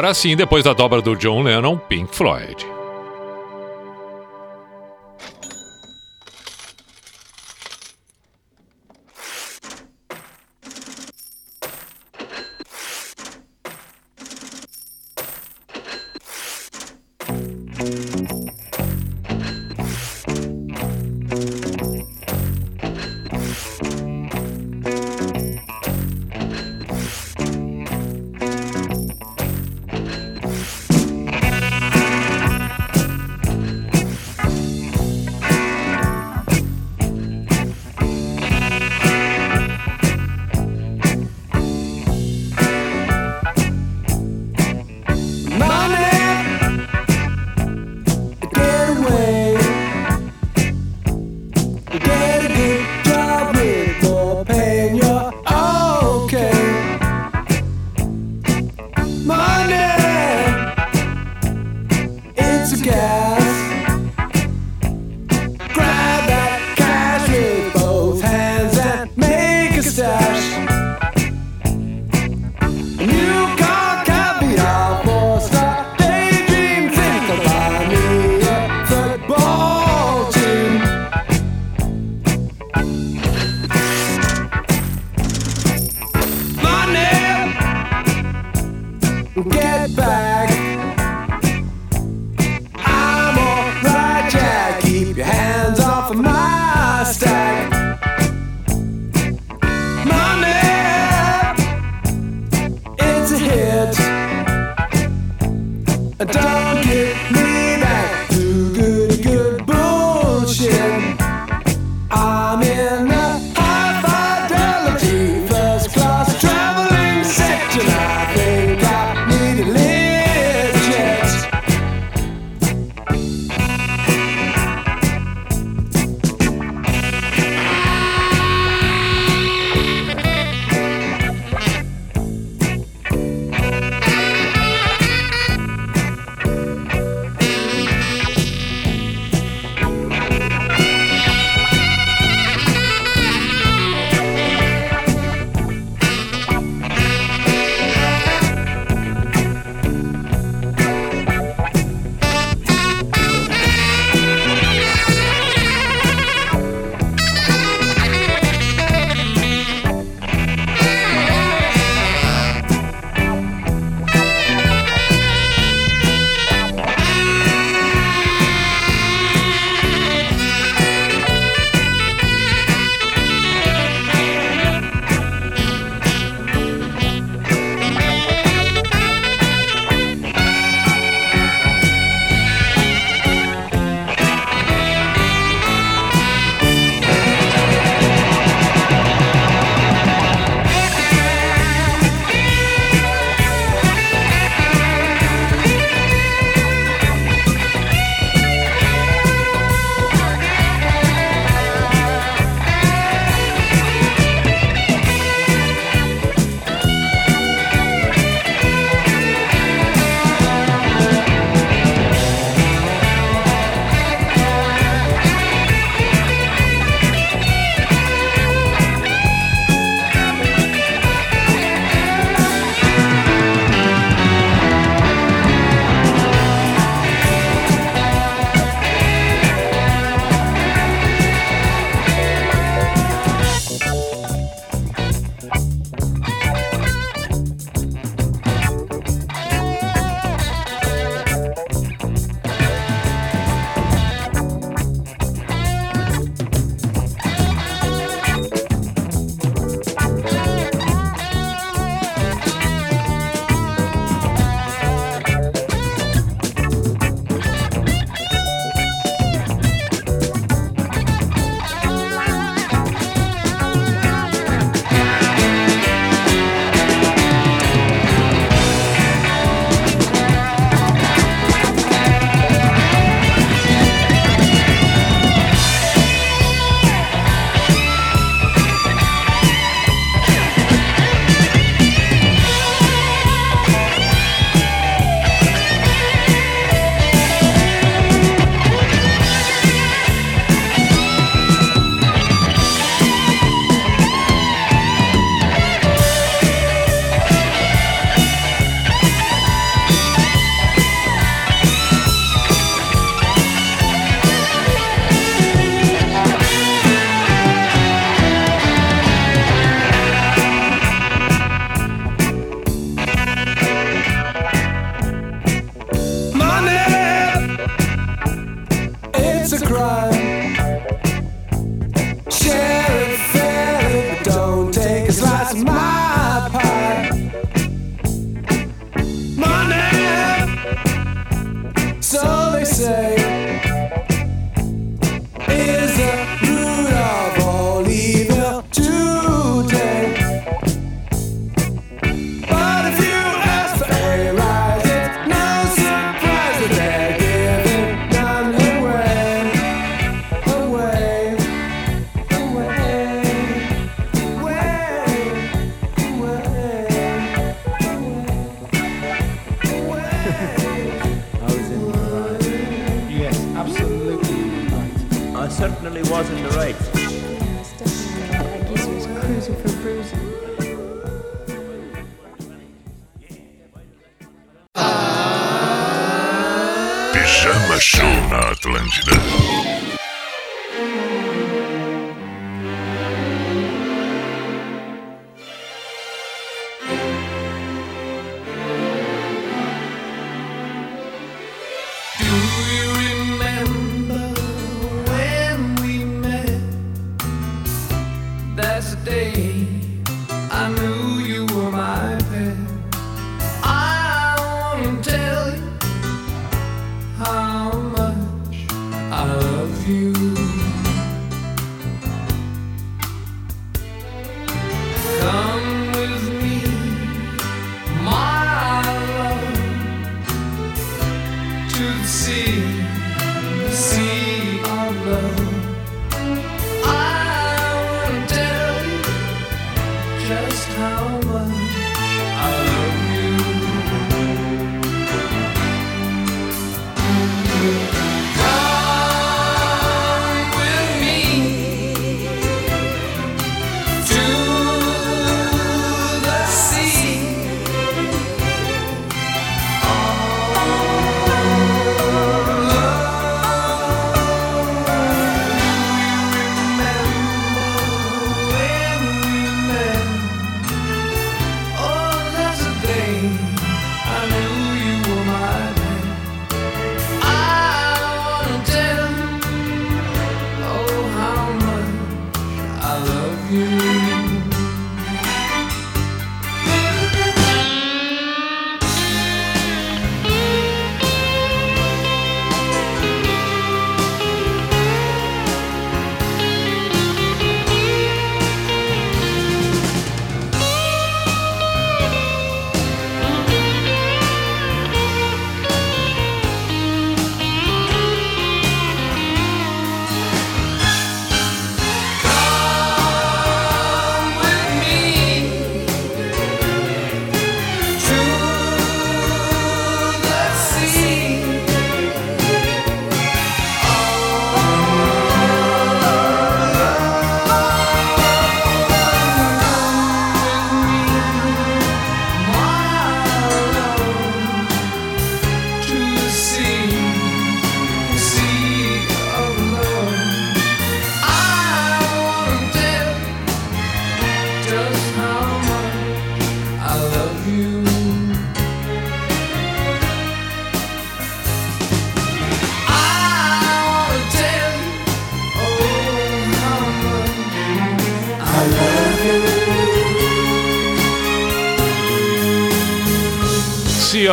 agora sim, depois da dobra do John Lennon, Pink Floyd.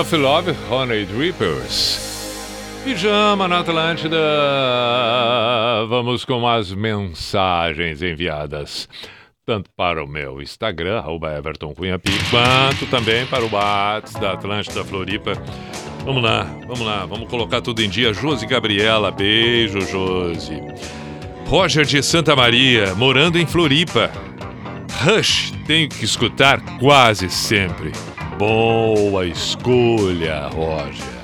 Of Love, Honey Drippers. Pijama na Atlântida. Vamos com as mensagens enviadas. Tanto para o meu Instagram, arroba Everton Cunha quanto também para o WhatsApp da Atlântida Floripa. Vamos lá, vamos lá, vamos colocar tudo em dia. Josi Gabriela, beijo, Josi. Roger de Santa Maria, morando em Floripa. Rush, tenho que escutar quase sempre. Boa escolha, Roger.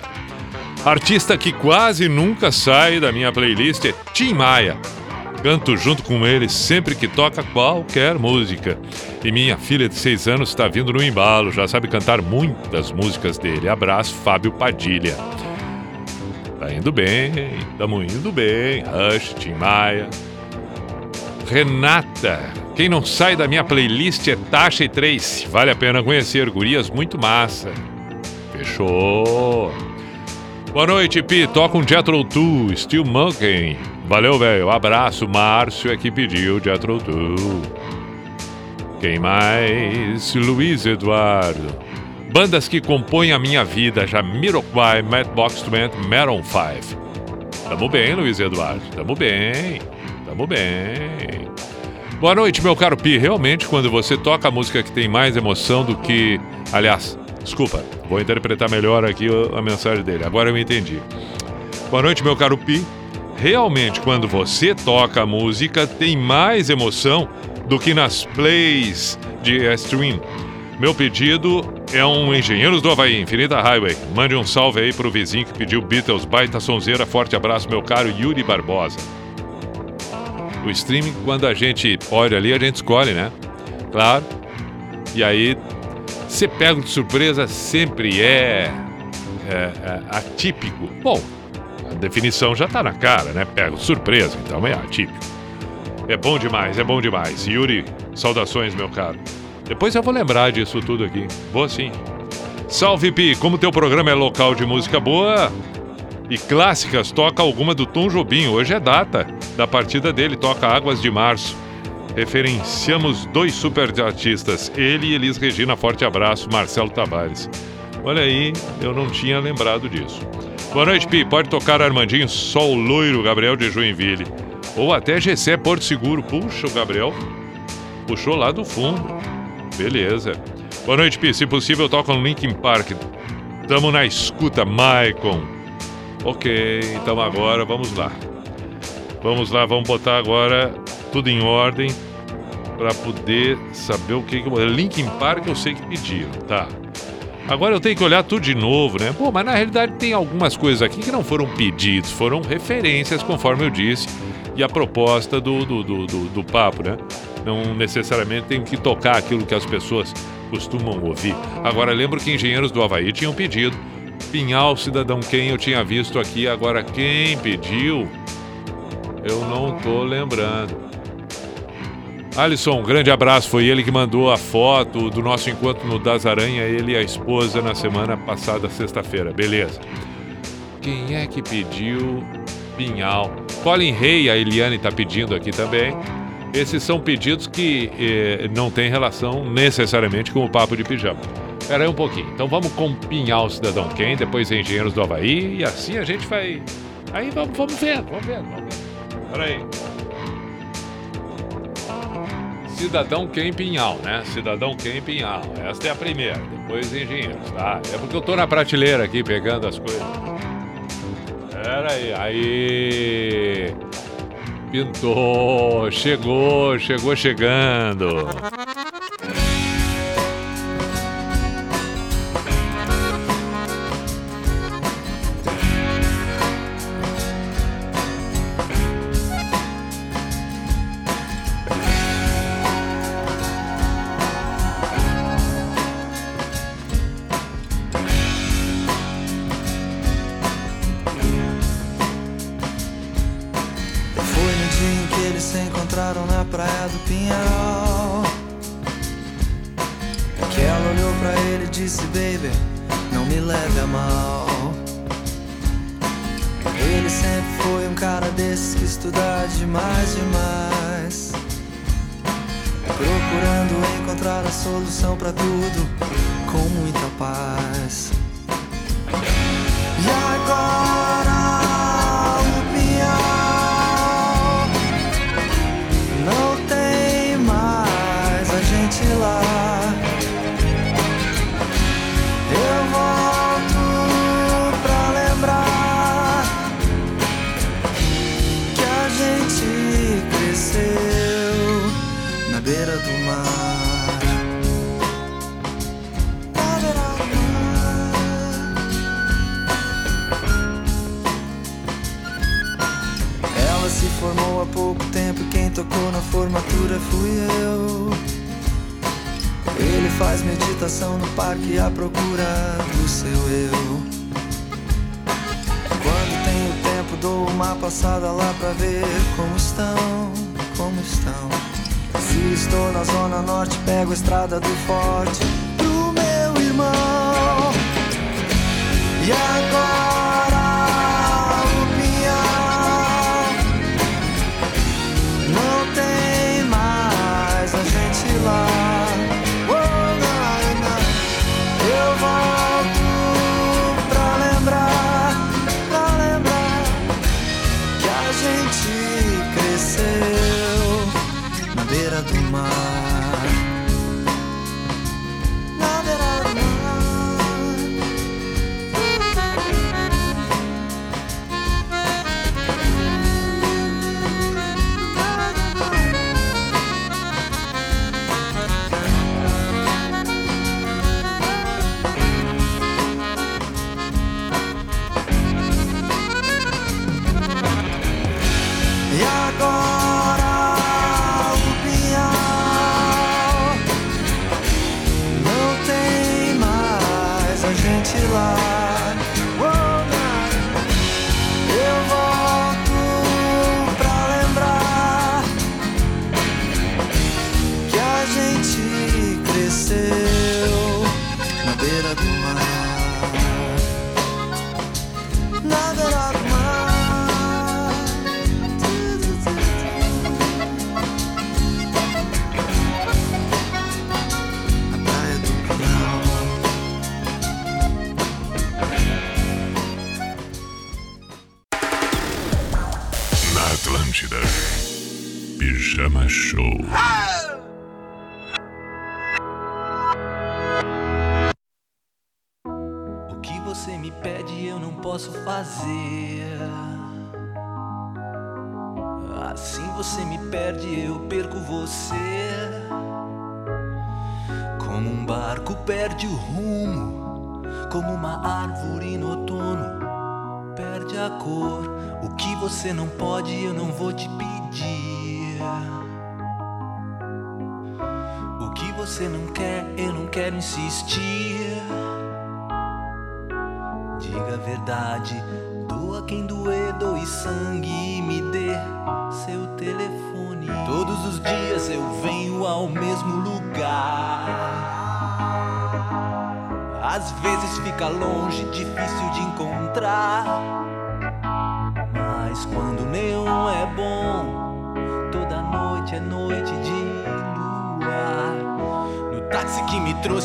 Artista que quase nunca sai da minha playlist é Tim Maia. Canto junto com ele sempre que toca qualquer música. E minha filha de seis anos está vindo no embalo, já sabe cantar muitas músicas dele. Abraço, Fábio Padilha. Tá indo bem, tamo indo bem. Rush, Tim Maia. Renata, quem não sai da minha playlist é Tasha e Trace. Vale a pena conhecer, gurias muito massa. Fechou. Boa noite, Pi. Toca um Jethro Tull, Still Monkey. Valeu, velho. Abraço. Márcio é que pediu Jethro Tull. Quem mais? Luiz Eduardo. Bandas que compõem a minha vida, Jamiroquai, Matchbox 20, Meron 5. Tamo bem, Luiz Eduardo. Tamo bem. Tamo bem. Boa noite, meu caro Pi. Realmente, quando você toca a música que tem mais emoção do que. Aliás, desculpa, vou interpretar melhor aqui a mensagem dele. Agora eu entendi. Boa noite, meu caro Pi. Realmente, quando você toca a música, tem mais emoção do que nas plays de stream. Meu pedido é um Engenheiros do Havaí, Infinita Highway. Mande um salve aí pro vizinho que pediu Beatles, baita sonzeira. Forte abraço, meu caro Yuri Barbosa. O streaming, quando a gente olha ali, a gente escolhe, né? Claro. E aí, ser pego de surpresa sempre é, é, é atípico. Bom, a definição já tá na cara, né? Pego de surpresa, então é atípico. É bom demais, é bom demais. Yuri, saudações, meu caro. Depois eu vou lembrar disso tudo aqui. Vou sim. Salve, Pi! Como teu programa é local de música boa e clássicas, toca alguma do Tom Jobim. Hoje é data da partida dele, toca Águas de Março. Referenciamos dois super artistas, ele e Elis Regina. Forte abraço, Marcelo Tavares. Olha aí, eu não tinha lembrado disso. Boa noite, Pi. Pode tocar Armandinho Sol Loiro, Gabriel de Joinville. Ou até Gessé Porto Seguro. Puxa, o Gabriel puxou lá do fundo. Beleza. Boa noite, Pi. Se possível, toca um Linkin Park. Tamo na escuta, Maicon. Ok, então agora vamos lá. Vamos lá, vamos botar agora tudo em ordem. Pra poder saber o que que... Linkin Park eu sei que pediram, tá. Agora eu tenho que olhar tudo de novo, né? Pô, mas na realidade tem algumas coisas aqui que não foram pedidos, foram referências, conforme eu disse, e a proposta do, do, do, do- do papo, né? Não necessariamente tem que tocar aquilo que as pessoas costumam ouvir. Agora, lembro que Engenheiros do Havaí tinham pedido. Pinhal, Cidadão Quem eu tinha visto aqui. Agora, quem pediu, eu não tô lembrando. Alisson, um grande abraço. Foi ele que mandou a foto do nosso encontro no Das Aranha, ele e a esposa na semana passada, sexta-feira. Beleza. Quem é que pediu Pinhal? Colin Rey, a Eliane está pedindo aqui também. Esses são pedidos que eh, não têm relação necessariamente com o papo de pijama. Espera aí um pouquinho. Então vamos com Pinhal Cidadão Quem, depois Engenheiros do Havaí, e assim a gente vai. Aí vamos, vamos vendo, vamos vendo, vamos vendo. Espera aí. Cidadão Quem Pinhal, né? Cidadão Quem Pinhal. Esta é a primeira, depois Engenheiros, tá? É porque eu tô na prateleira aqui pegando as coisas. Pera aí, aí. Pintou, chegou, chegou chegando.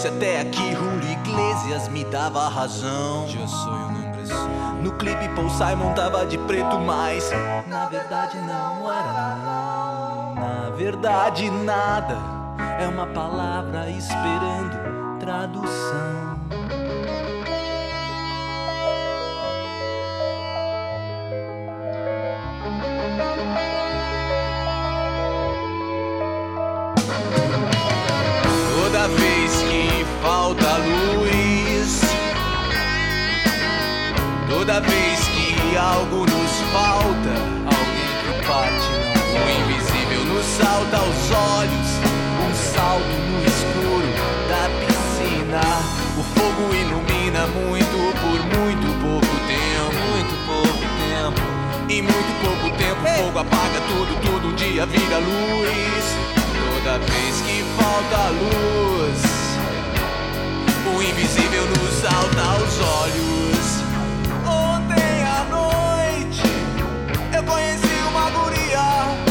Trouxe até aqui, Julio Iglesias me dava razão. Eu sou um homem No clipe Paul Simon tava de preto, mas na verdade não era não. Na verdade nada é uma palavra esperando tradução. Toda vez que algo nos falta, alguém que parte não. O invisível nos salta aos olhos, um salto no escuro da piscina. O fogo ilumina muito por muito pouco tempo, muito pouco tempo. Em muito pouco tempo, o fogo apaga tudo, tudo um dia vira luz. Toda vez que falta luz, o invisível nos salta aos olhos. Conheci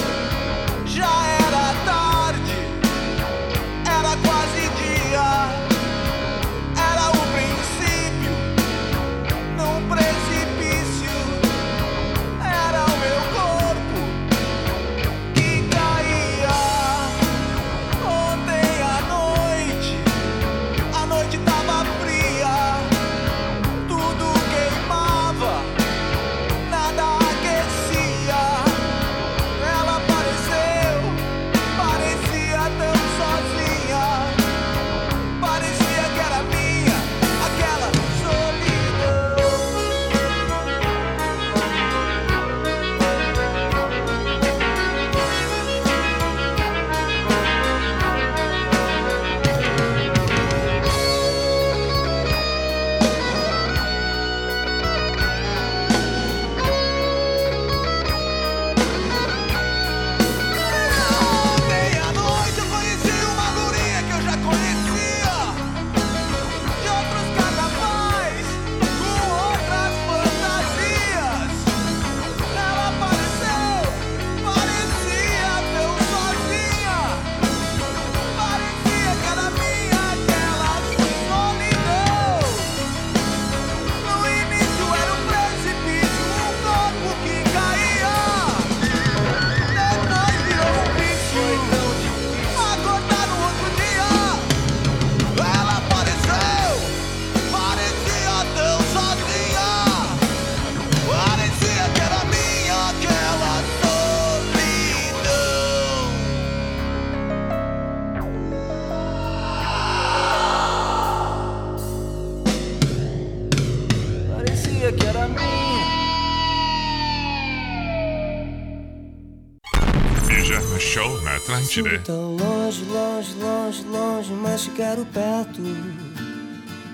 quero perto.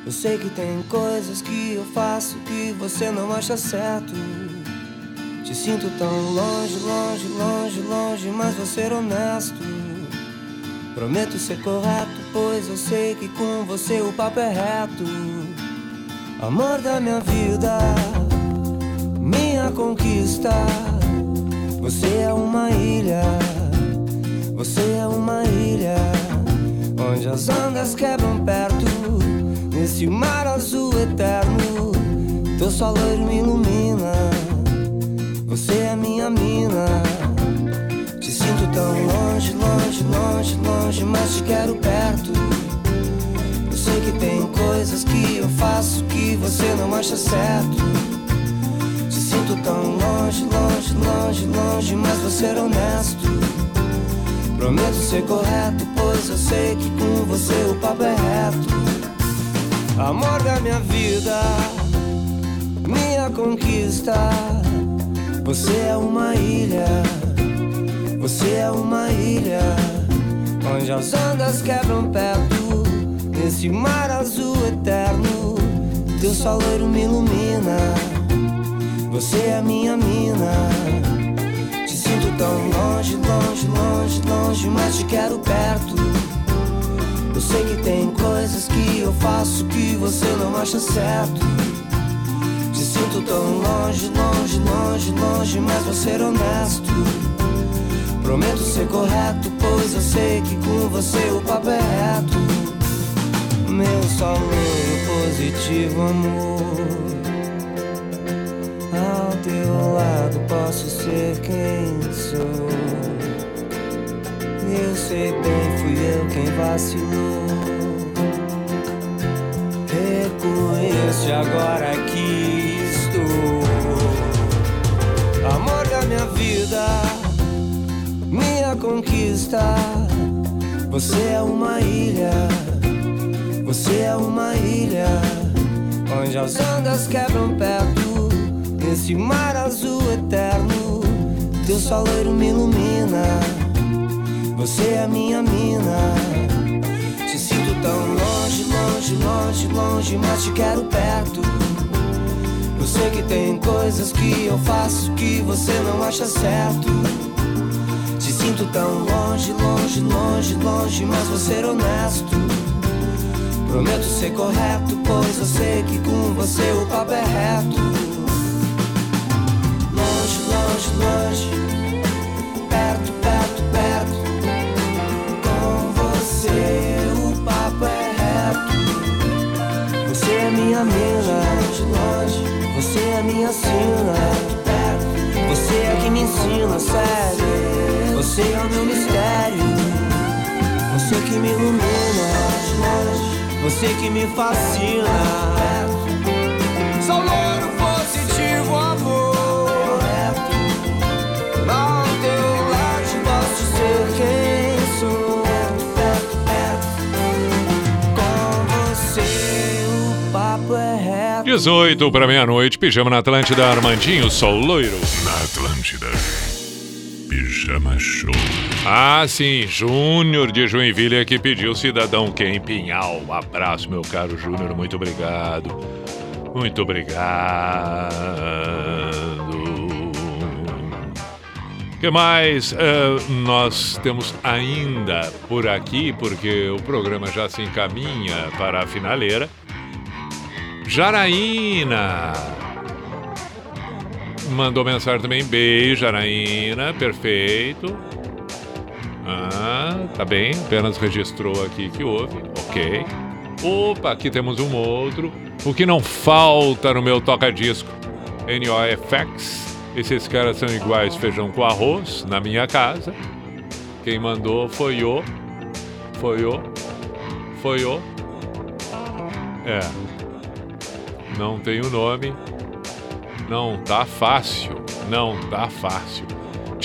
Eu sei que tem coisas que eu faço que você não acha certo. Te sinto tão longe, longe, longe, longe, mas vou ser honesto. Prometo ser correto, pois eu sei que com você o papo é reto. Amor da minha vida, minha conquista. Você é uma ilha, você é uma ilha onde as ondas quebram perto. Nesse mar azul eterno, teu sol loiro me ilumina. Você é minha mina. Te sinto tão longe, longe, longe, longe, mas te quero perto. Eu sei que tem coisas que eu faço que você não acha certo. Te sinto tão longe, longe, longe, longe, mas vou ser honesto. Prometo ser correto, pois eu sei que com você o papo é reto. Amor da minha vida, minha conquista. Você é uma ilha, você é uma ilha, onde as ondas quebram perto, nesse mar azul eterno. Teu sol loiro me ilumina, você é minha mina. Tão longe, longe, longe, longe, mas te quero perto. Eu sei que tem coisas que eu faço que você não acha certo. Te sinto tão longe, longe, longe, longe, mas vou ser honesto. Prometo ser correto, pois eu sei que com você o papo é reto. Meu só positivo amor. Teu lado posso ser quem sou. Eu sei bem, fui eu quem vacilou. Reconheço agora que estou. Amor da minha vida, minha conquista. Você é uma ilha, você é uma ilha, onde as ondas quebram perto, nesse mar azul eterno. Teu sol loiro me ilumina, você é minha mina. Te sinto tão longe, longe, longe, longe, mas te quero perto. Eu sei que tem coisas que eu faço que você não acha certo. Te sinto tão longe, longe, longe, longe, mas vou ser honesto. Prometo ser correto, pois eu sei que com você o papo é reto. Longe, longe, longe, perto, perto, perto. Com você o papo é reto. Você é minha mina, longe, longe. Você é minha sina, perto. Você é que me ensina, sério. Você é o meu mistério. Você que me ilumina, você que me fascina. 18 para meia-noite, pijama na Atlântida, Armandinho, sou loiro. Na Atlântida. Pijama Show. Ah, sim, Júnior de Joinville é que pediu Cidadão Quem Pinhal. Um abraço, meu caro Júnior, muito obrigado. Muito obrigado. O que mais eh, nós temos ainda por aqui, porque o programa já se encaminha para a finaleira. Jaraína mandou mensagem também. Beijo, Jaraína, perfeito. Ah, tá bem, apenas registrou aqui que houve, ok. Opa, aqui temos um outro. O que não falta no meu toca-disco? NOFX. Esses caras são iguais feijão com arroz na minha casa. Quem mandou foi o. Foi o. Foi o. É. Não tem o nome. Não tá fácil. Não tá fácil.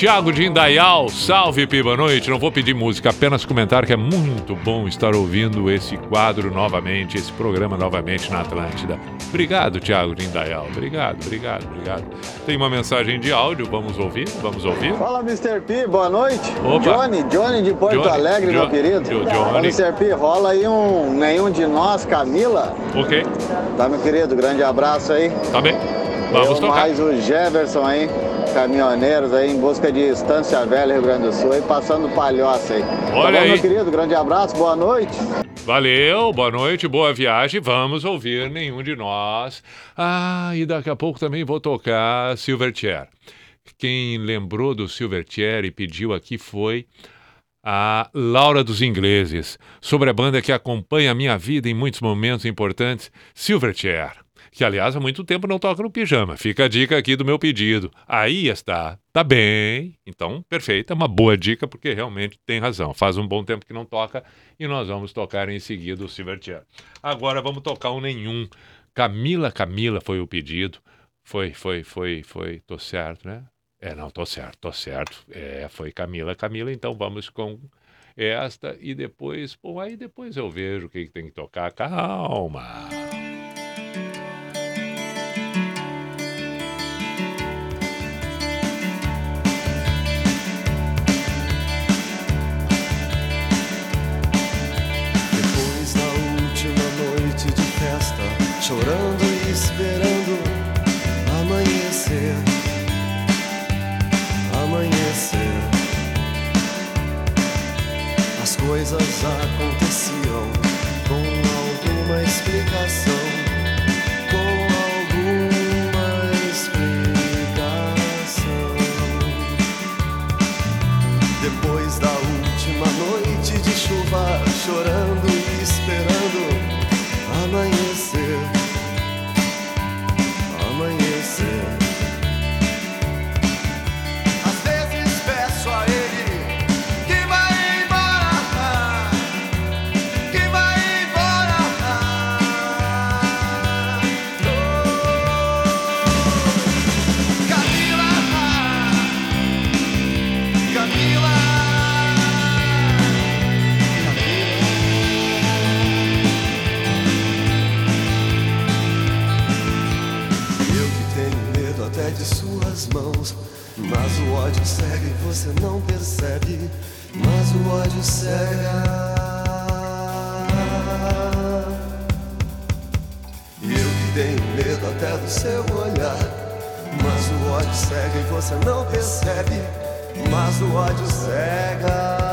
Tiago de Indaial, salve Piba Noite. Não vou pedir música, apenas comentar que é muito bom estar ouvindo esse quadro novamente, esse programa novamente na Atlântida. Obrigado, Tiago de Indaial. Obrigado, obrigado, obrigado. Tem uma mensagem de áudio, vamos ouvir? Vamos ouvir? Fala, Mr. P, boa noite. Opa. Johnny, Johnny de Porto Johnny, Alegre, meu querido. Jo- Johnny. Mr. P, rola aí um nenhum de nós, Camila. Ok. Tá, meu querido, grande abraço aí. Tá bem. Vamos Eu tocar. mais o Jefferson aí, caminhoneiros aí em busca de Estância Velha, Rio Grande do Sul, aí passando palhoça aí. tá Olha bom, aí. meu querido, grande abraço, boa noite. Valeu, boa noite, boa viagem. Vamos ouvir nenhum de nós. Ah, e daqui a pouco também vou tocar Silverchair. Quem lembrou do Silverchair e pediu aqui foi a Laura dos Ingleses, sobre a banda que acompanha a minha vida em muitos momentos importantes, Silverchair. Que, aliás, há muito tempo não toca no pijama. Fica a dica aqui do meu pedido. Aí está. Tá bem. Então, perfeito. É uma boa dica, porque realmente tem razão. Faz um bom tempo que não toca e nós vamos tocar em seguida o Silverchair. Agora vamos tocar um nenhum. Camila Camila foi o pedido. Foi, foi, foi, foi. Tô certo, né? É, não, tô certo, tô certo. É, foi Camila. Camila, então vamos com esta e depois, bom, aí depois eu vejo o que, que tem que tocar. Calma. Chorando e esperando amanhecer. Amanhecer. As coisas aconteciam com alguma explicação. Com alguma explicação. Depois da última noite de chuva, chorando e você não percebe. Mas o ódio cega. Eu que tenho medo até do seu olhar. Mas o ódio cega e você não percebe. Mas o ódio cega.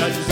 judges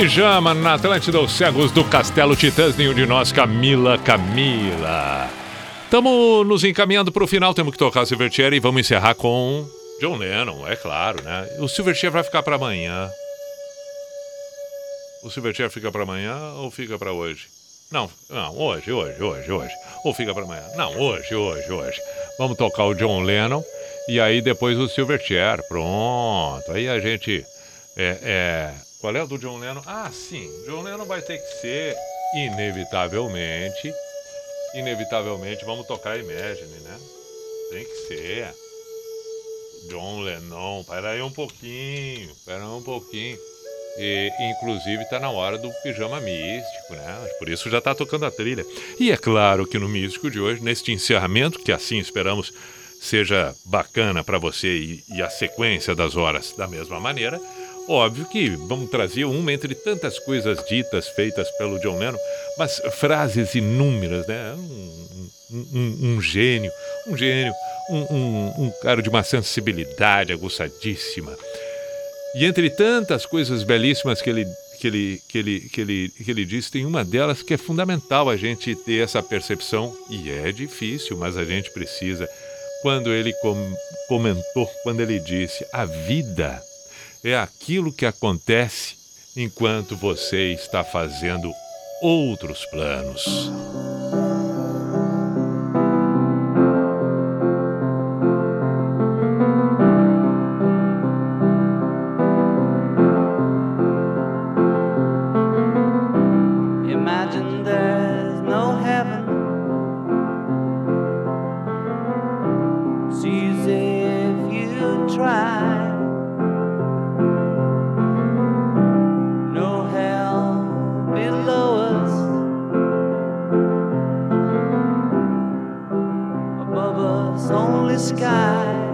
Pijama na Atlântida, os cegos do Castelo Titãs, nenhum de nós, Camila, Camila. Estamos nos encaminhando para o final, temos que tocar Silverchair e vamos encerrar com John Lennon, é claro, né? O Silverchair vai ficar para amanhã. O Silverchair fica para amanhã ou fica para hoje? Não, não, hoje, hoje, hoje, hoje. Ou fica para amanhã? Não, hoje, hoje, hoje. Vamos tocar o John Lennon e aí depois o Silverchair, pronto. Aí a gente é, é qual é o do John Lennon? Ah, sim. John Lennon vai ter que ser, inevitavelmente. Inevitavelmente, vamos tocar Imagine, né? Tem que ser. John Lennon. Pera aí um pouquinho. Pera aí um pouquinho. E, inclusive, tá na hora do pijama místico, né? Por isso já tá tocando a trilha. E é claro que no místico de hoje, neste encerramento, que assim esperamos seja bacana para você e, e a sequência das horas da mesma maneira, óbvio que vamos trazer uma entre tantas coisas ditas, feitas pelo John Lennon, mas frases inúmeras, né? Um, um- um- gênio, um gênio, um, um- cara de uma sensibilidade aguçadíssima. E entre tantas coisas belíssimas que ele, que ele, que ele, que ele, que ele diz, tem uma delas que é fundamental a gente ter essa percepção, e é difícil, mas a gente precisa. Quando ele com- comentou, quando ele disse: a vida é aquilo que acontece enquanto você está fazendo outros planos. Only sky.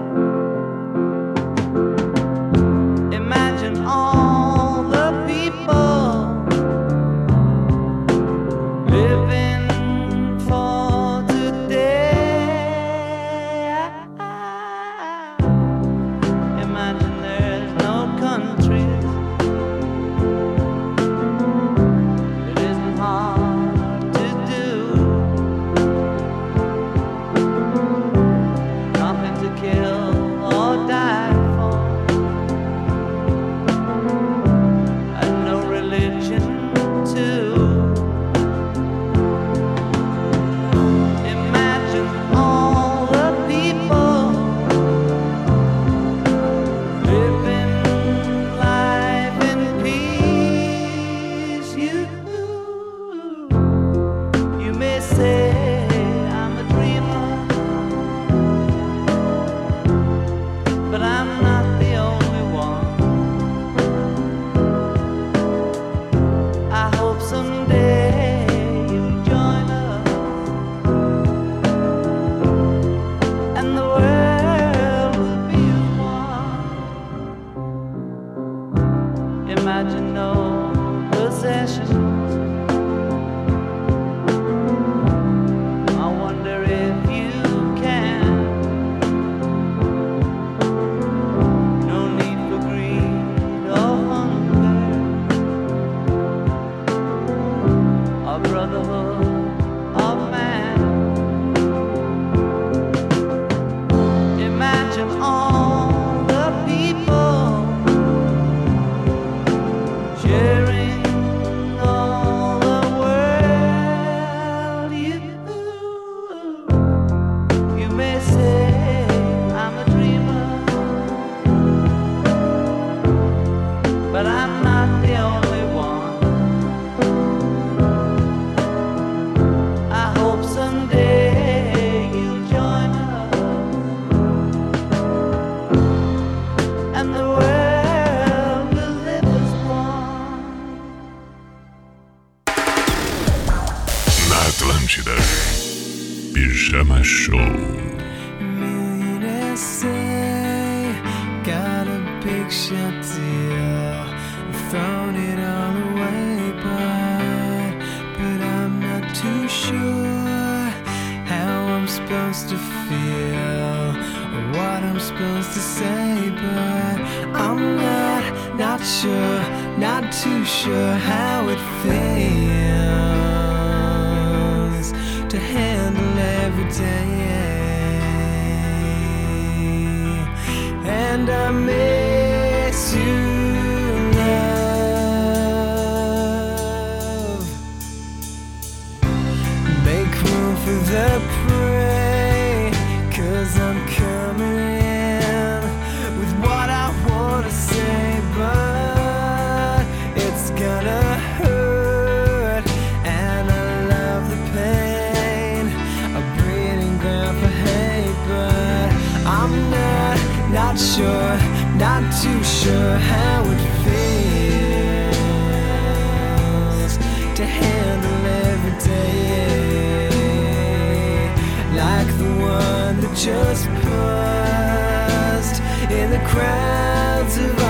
just paused in the crowds of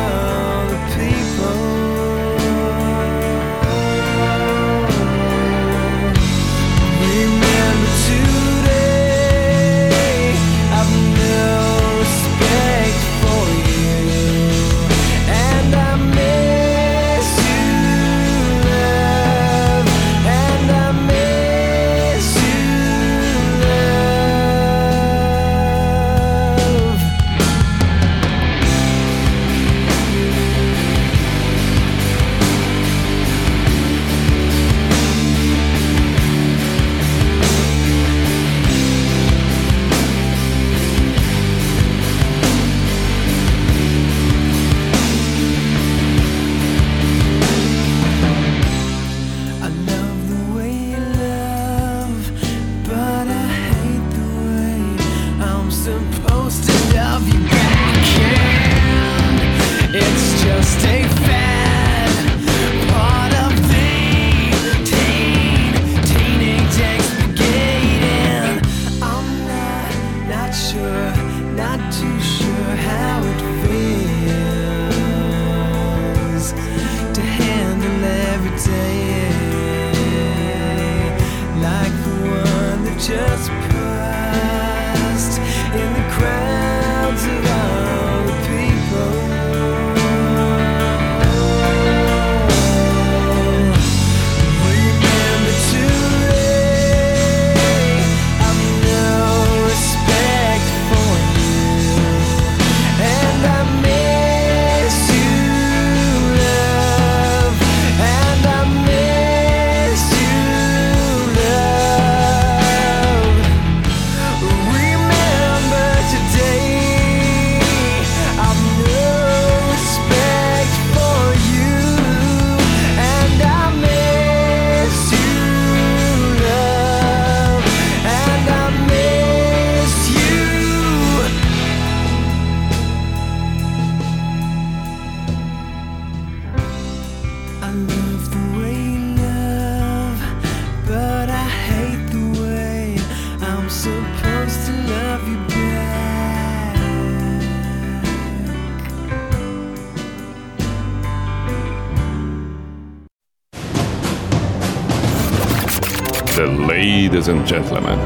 ladies and gentlemen,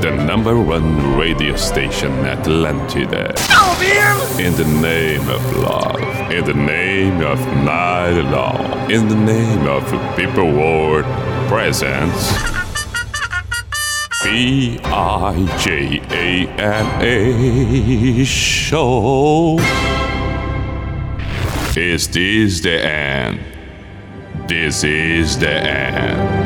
the number one radio station Atlantida. Oh, in the name of love, in the name of night long, in the name of people world presence. B I J A M A show. Is this the end? This is the end.